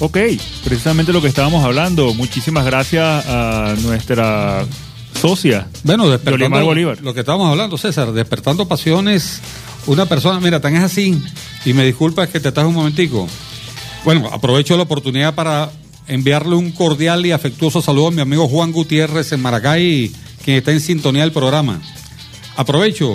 Speaker 2: Ok, precisamente lo que estábamos hablando. Muchísimas gracias a nuestra socia.
Speaker 3: Bueno, despertando
Speaker 2: Bolívar.
Speaker 3: lo que estábamos hablando, César, despertando pasiones, una persona, mira, tan es así, y me disculpas que te estás un momentico. Bueno, aprovecho la oportunidad para enviarle un cordial y afectuoso saludo a mi amigo Juan Gutiérrez en Maracay, quien está en sintonía del programa. Aprovecho.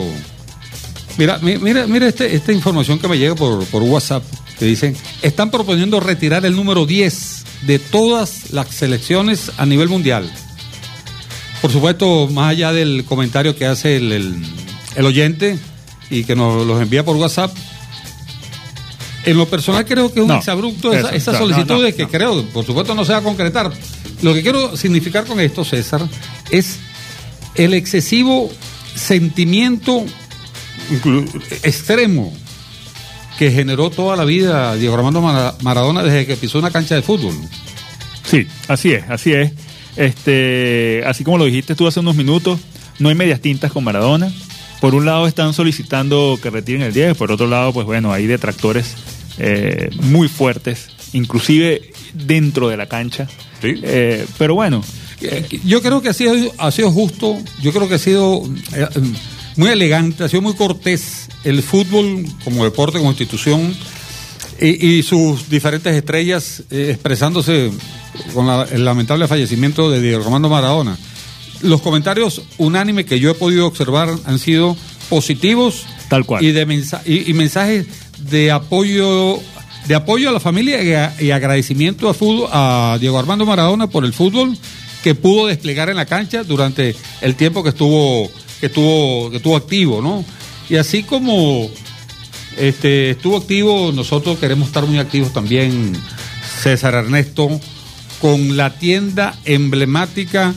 Speaker 3: Mira, mi- mira, mira este- esta información que me llega por, por WhatsApp, que dicen, están proponiendo retirar el número 10 de todas las selecciones a nivel mundial. Por supuesto, más allá del comentario que hace el- el oyente y que nos los envía por WhatsApp, en lo personal creo que es un
Speaker 2: No,
Speaker 3: exabrupto esa,
Speaker 2: no, no,
Speaker 3: solicitudes
Speaker 2: no,
Speaker 3: que creo, por supuesto, no se va a concretar. Lo que quiero significar con esto, César, es el excesivo sentimiento extremo que generó toda la vida Diego Armando Mara- Maradona desde que pisó una cancha de fútbol.
Speaker 2: Sí, así es, así es. Este, así como lo dijiste tú hace unos minutos, no hay medias tintas con Maradona. Por un lado están solicitando que retiren el 10, por otro lado, pues bueno, hay detractores eh, muy fuertes, inclusive dentro de la cancha.
Speaker 3: Sí.
Speaker 2: Eh, pero bueno,
Speaker 3: Eh, Yo creo que ha sido, ha sido justo, yo creo que ha sido eh, muy elegante, ha sido muy cortés el fútbol como deporte, como institución, y, y sus diferentes estrellas eh, expresándose con la- el lamentable fallecimiento de Diego Armando Maradona. Los comentarios unánimes que yo he podido observar han sido positivos
Speaker 2: Tal cual.
Speaker 3: y de mensa- y, y mensajes de apoyo de apoyo a la familia y, a- y agradecimiento a, fútbol, a Diego Armando Maradona por el fútbol que pudo desplegar en la cancha durante el tiempo que estuvo que estuvo que estuvo activo, ¿no? Y así como este estuvo activo, nosotros queremos estar muy activos también, César Ernesto, con la tienda emblemática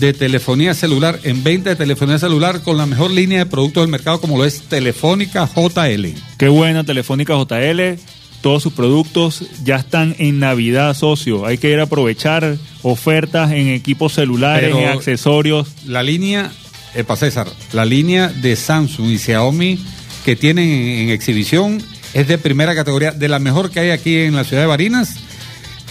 Speaker 3: de telefonía celular, en venta de telefonía celular con la mejor línea de productos del mercado como lo es Telefónica JL.
Speaker 2: qué buena Telefónica JL. Todos sus productos ya están en Navidad, socio. Hay que ir a aprovechar ofertas en equipos celulares,
Speaker 3: Pero-
Speaker 2: en accesorios.
Speaker 3: La línea, para César, la línea de Samsung y Xiaomi que tienen en, en exhibición es de primera categoría, de la mejor que hay aquí en la ciudad de Barinas.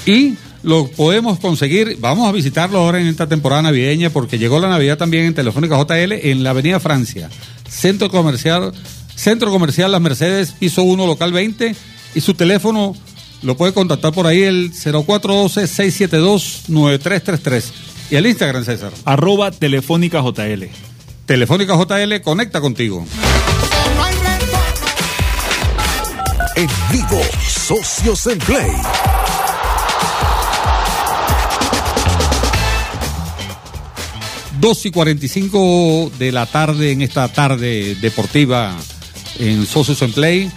Speaker 3: Y lo podemos conseguir, vamos a visitarlo ahora en esta temporada navideña porque llegó la Navidad también en Telefónica JL en la Avenida Francia, Centro Comercial, Centro Comercial Las Mercedes, piso 1, local 20 y su teléfono lo puede contactar por ahí el 0412-672-9333. Y el Instagram, César.
Speaker 2: Arroba Telefónica JL.
Speaker 3: Telefónica JL conecta contigo.
Speaker 1: En vivo, Socios en Play.
Speaker 3: Dos y 45 de la tarde en esta tarde deportiva en Socios en Play.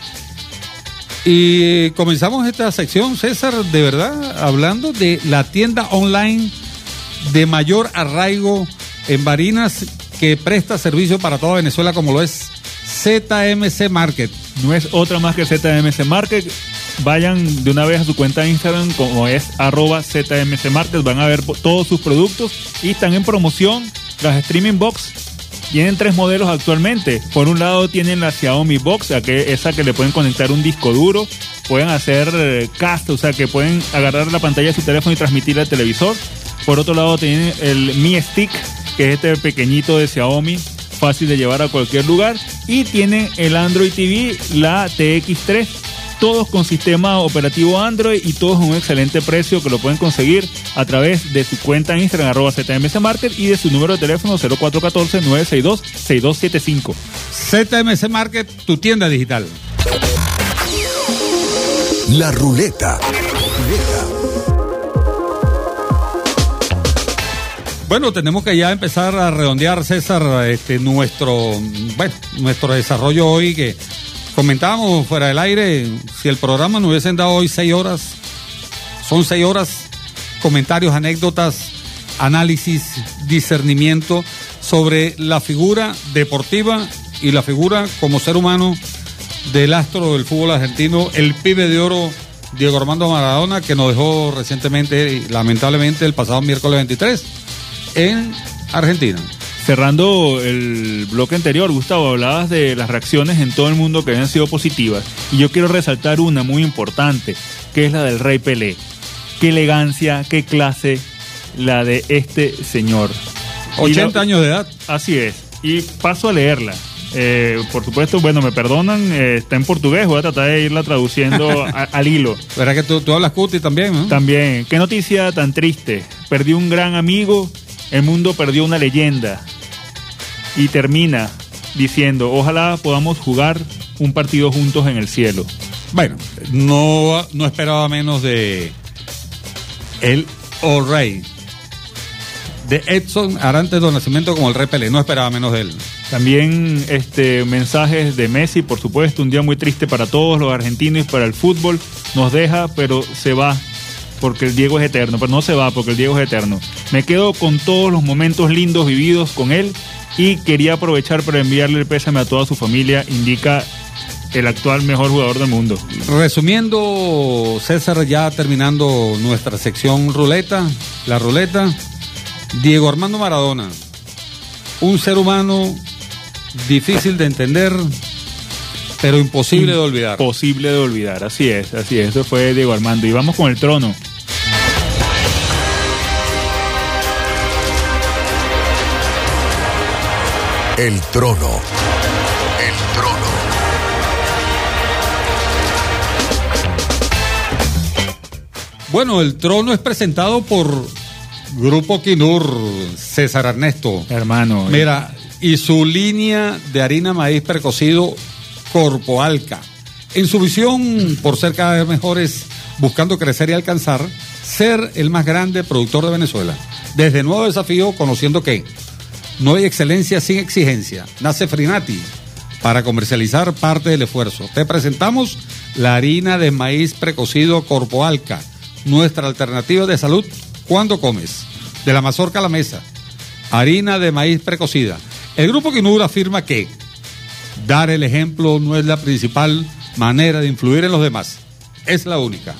Speaker 3: Y comenzamos esta sección, César, de verdad, hablando de la tienda online de mayor arraigo en Barinas que presta servicio para toda Venezuela como lo es ZMC Market.
Speaker 2: No es otra más que ZMC Market. Vayan de una vez a su cuenta de Instagram como es arroba ZMC. Van a ver todos sus productos y están en promoción. Las Streaming Box tienen tres modelos actualmente. Por un lado tienen la Xiaomi Box, esa que le pueden conectar un disco duro, pueden hacer eh, cast, o sea que pueden agarrar la pantalla de su teléfono y transmitir al televisor. Por otro lado tienen el Mi Stick, que es este pequeñito de Xiaomi, fácil de llevar a cualquier lugar. Y tienen el Android TV, la TX3, todos con sistema operativo Android y todos a un excelente precio que lo pueden conseguir a través de su cuenta en Instagram arroba ZMC Market y de su número de teléfono 0414-962-6275.
Speaker 3: ZMC Market, tu tienda digital.
Speaker 1: La ruleta.
Speaker 3: Bueno, tenemos que ya empezar a redondear, César, este, nuestro, bueno, nuestro desarrollo hoy que comentábamos fuera del aire, si el programa nos hubiesen dado hoy seis horas, son seis horas, comentarios, anécdotas, análisis, discernimiento sobre la figura deportiva y la figura como ser humano del astro del fútbol argentino, el pibe de oro Diego Armando Maradona, que nos dejó recientemente, lamentablemente, el pasado miércoles 23 en Argentina.
Speaker 2: Cerrando el bloque anterior, Gustavo, hablabas de las reacciones en todo el mundo que habían sido positivas. Y yo quiero resaltar una muy importante, que es la del Rey Pelé. Qué elegancia, qué clase la de este señor.
Speaker 3: 80 años de edad.
Speaker 2: Así es. Y paso a leerla. Eh, por supuesto, bueno, me perdonan, eh, está en portugués, voy a tratar de irla traduciendo al hilo.
Speaker 3: ¿Verdad que tú, tú hablas cuti también? ¿no?
Speaker 2: También. Qué noticia tan triste. Perdí un gran amigo el mundo perdió una leyenda y termina diciendo, ojalá podamos jugar un partido juntos en el cielo.
Speaker 3: Bueno, no, no esperaba menos de el o rey. De Edson Arantes de Nacimiento como el rey Pelé, no esperaba menos de él.
Speaker 2: También este, mensajes de Messi, por supuesto, un día muy triste para todos los argentinos y para el fútbol. Nos deja, pero se va porque el Diego es eterno, pero no se va porque el Diego es eterno. Me quedo con todos los momentos lindos vividos con él y quería aprovechar para enviarle el pésame a toda su familia, indica el actual mejor jugador del mundo.
Speaker 3: Resumiendo, César, ya terminando nuestra sección ruleta, la ruleta, Diego Armando Maradona, un ser humano difícil de entender, pero imposible de olvidar.
Speaker 2: Imposible de olvidar, así es, así es, eso fue Diego Armando. Y vamos con el trono.
Speaker 1: El trono. El trono.
Speaker 3: Bueno, el trono es presentado por Grupo Quinur, César Ernesto.
Speaker 2: Hermano.
Speaker 3: Mira, y su línea de harina maíz precocido Corpo Alca. En su visión, por ser cada vez mejores, buscando crecer y alcanzar, ser el más grande productor de Venezuela. Desde nuevo desafío, conociendo que no hay excelencia sin exigencia. Nace Frinati para comercializar parte del esfuerzo. Te presentamos la harina de maíz precocido Corpo Alca, nuestra alternativa de salud cuando comes. De la mazorca a la mesa. Harina de maíz precocida. El grupo Quinura afirma que dar el ejemplo no es la principal manera de influir en los demás. Es la única.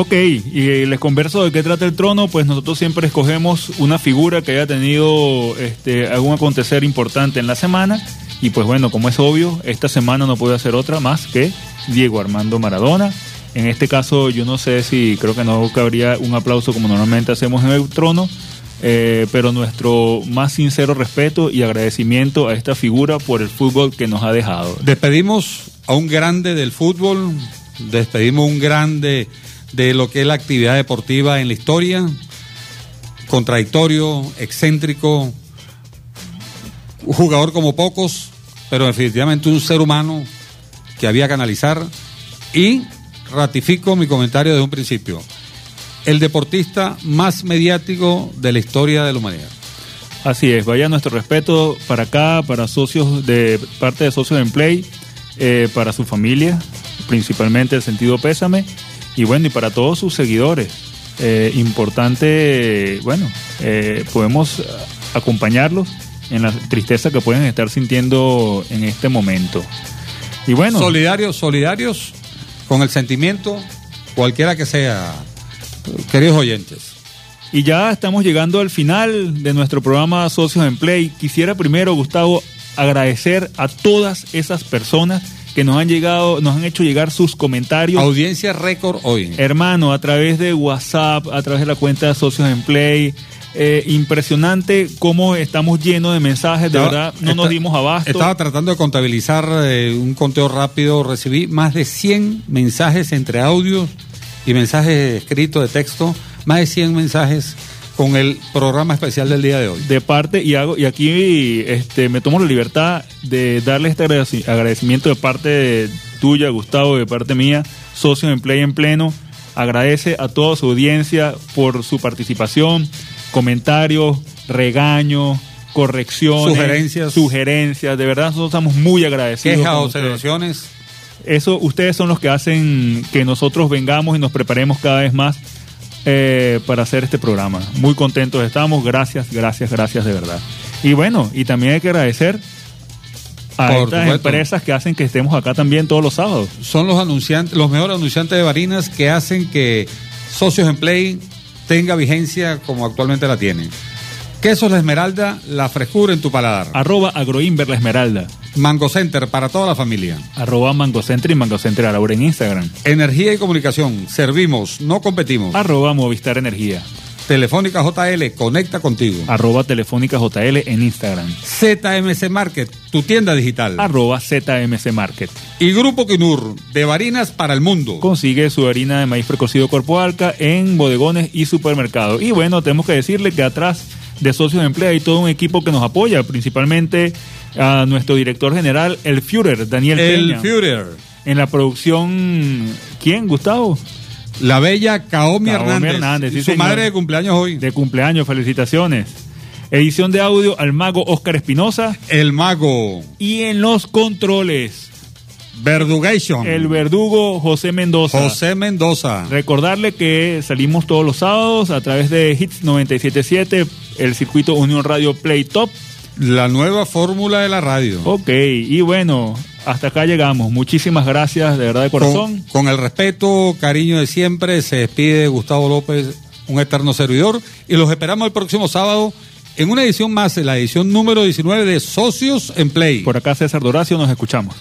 Speaker 2: Ok, y les converso de qué trata el trono, pues nosotros siempre escogemos una figura que haya tenido este, algún acontecer importante en la semana. Y pues bueno, como es obvio, esta semana no puede hacer otra más que Diego Armando Maradona. En este caso, yo no sé si creo que no cabría un aplauso como normalmente hacemos en el trono, eh, pero nuestro más sincero respeto y agradecimiento a esta figura por el fútbol que nos ha dejado.
Speaker 3: Despedimos a un grande del fútbol despedimos un grande de lo que es la actividad deportiva en la historia, contradictorio, excéntrico, jugador como pocos, pero definitivamente un ser humano que había que analizar y ratifico mi comentario desde un principio. El deportista más mediático de la historia de la humanidad.
Speaker 2: Así es, vaya nuestro respeto para acá, para socios de parte de socios en Play, eh, para su familia, principalmente el sentido pésame, y bueno, y para todos sus seguidores. Eh, importante, bueno, eh, podemos acompañarlos en la tristeza que pueden estar sintiendo en este momento. Y bueno.
Speaker 3: Solidarios, solidarios con el sentimiento, cualquiera que sea, queridos oyentes.
Speaker 2: Y ya estamos llegando al final de nuestro programa Socios en Play. Quisiera primero, Gustavo, agradecer a todas esas personas que nos han llegado, nos han hecho llegar sus comentarios.
Speaker 3: Audiencia récord hoy.
Speaker 2: Hermano, a través de WhatsApp, a través de la cuenta de Socios en Play. Eh, impresionante cómo estamos llenos de mensajes, de verdad no nos dimos abasto.
Speaker 3: Estaba tratando de contabilizar eh, un conteo rápido, recibí más de 100 mensajes entre audios y mensajes escritos de texto, más de 100 mensajes con el programa especial del día de hoy.
Speaker 2: De parte, y hago, y aquí este, me tomo la libertad de darle este agradecimiento de parte tuya, Gustavo, de parte mía, socios en Play en Pleno. Agradece a toda su audiencia por su participación, comentarios, regaños, correcciones,
Speaker 3: sugerencias.
Speaker 2: Sugerencias. De verdad, nosotros estamos muy agradecidos.
Speaker 3: Quejas, observaciones.
Speaker 2: Eso, ustedes son los que hacen que nosotros vengamos y nos preparemos cada vez más eh, para hacer este programa. Muy contentos estamos, gracias, gracias, gracias de verdad. Y bueno, y también hay que agradecer a estas empresas que hacen que estemos acá también todos los sábados.
Speaker 3: Son los anunciantes, los mejores anunciantes de Barinas que hacen que Socios en Play tenga vigencia como actualmente la tiene. Quesos La Esmeralda, la frescura en tu paladar.
Speaker 2: Arroba Agroinver La Esmeralda.
Speaker 3: Mango Center para toda la familia.
Speaker 2: Arroba Mango Center y Mango Center Laura en Instagram.
Speaker 3: Energía y comunicación. Servimos, no competimos.
Speaker 2: Arroba Movistar Energía.
Speaker 3: Telefónica JL, conecta contigo.
Speaker 2: Arroba Telefónica JL en Instagram.
Speaker 3: ZMC Market, tu tienda digital.
Speaker 2: Arroba ZMC Market.
Speaker 3: Y Grupo Quinur, de harinas para el mundo.
Speaker 2: Consigue su harina de maíz precocido Corpo Alca en bodegones y supermercados. Y bueno, tenemos que decirle que atrás de socios de empleo hay todo un equipo que nos apoya, principalmente a nuestro director general, el Führer, Daniel
Speaker 3: El Führer.
Speaker 2: En la producción, ¿quién, Gustavo?
Speaker 3: La bella Kaomi, Hernández. su madre de cumpleaños hoy.
Speaker 2: De cumpleaños, felicitaciones. Edición de audio al mago Oscar Espinosa.
Speaker 3: El mago.
Speaker 2: Y en los controles.
Speaker 3: Verdugation.
Speaker 2: El verdugo José Mendoza.
Speaker 3: José Mendoza.
Speaker 2: Recordarle que salimos todos los sábados a través de Hits 977, el circuito Unión Radio Play Top.
Speaker 3: La nueva fórmula de la radio.
Speaker 2: Ok, y bueno, hasta acá llegamos. Muchísimas gracias, de verdad de corazón.
Speaker 3: Con, el respeto, cariño de siempre, se despide Gustavo López, un eterno servidor, y los esperamos el próximo sábado en una edición más, la edición número 19 de Socios en Play.
Speaker 2: Por acá César Doracio, nos escuchamos.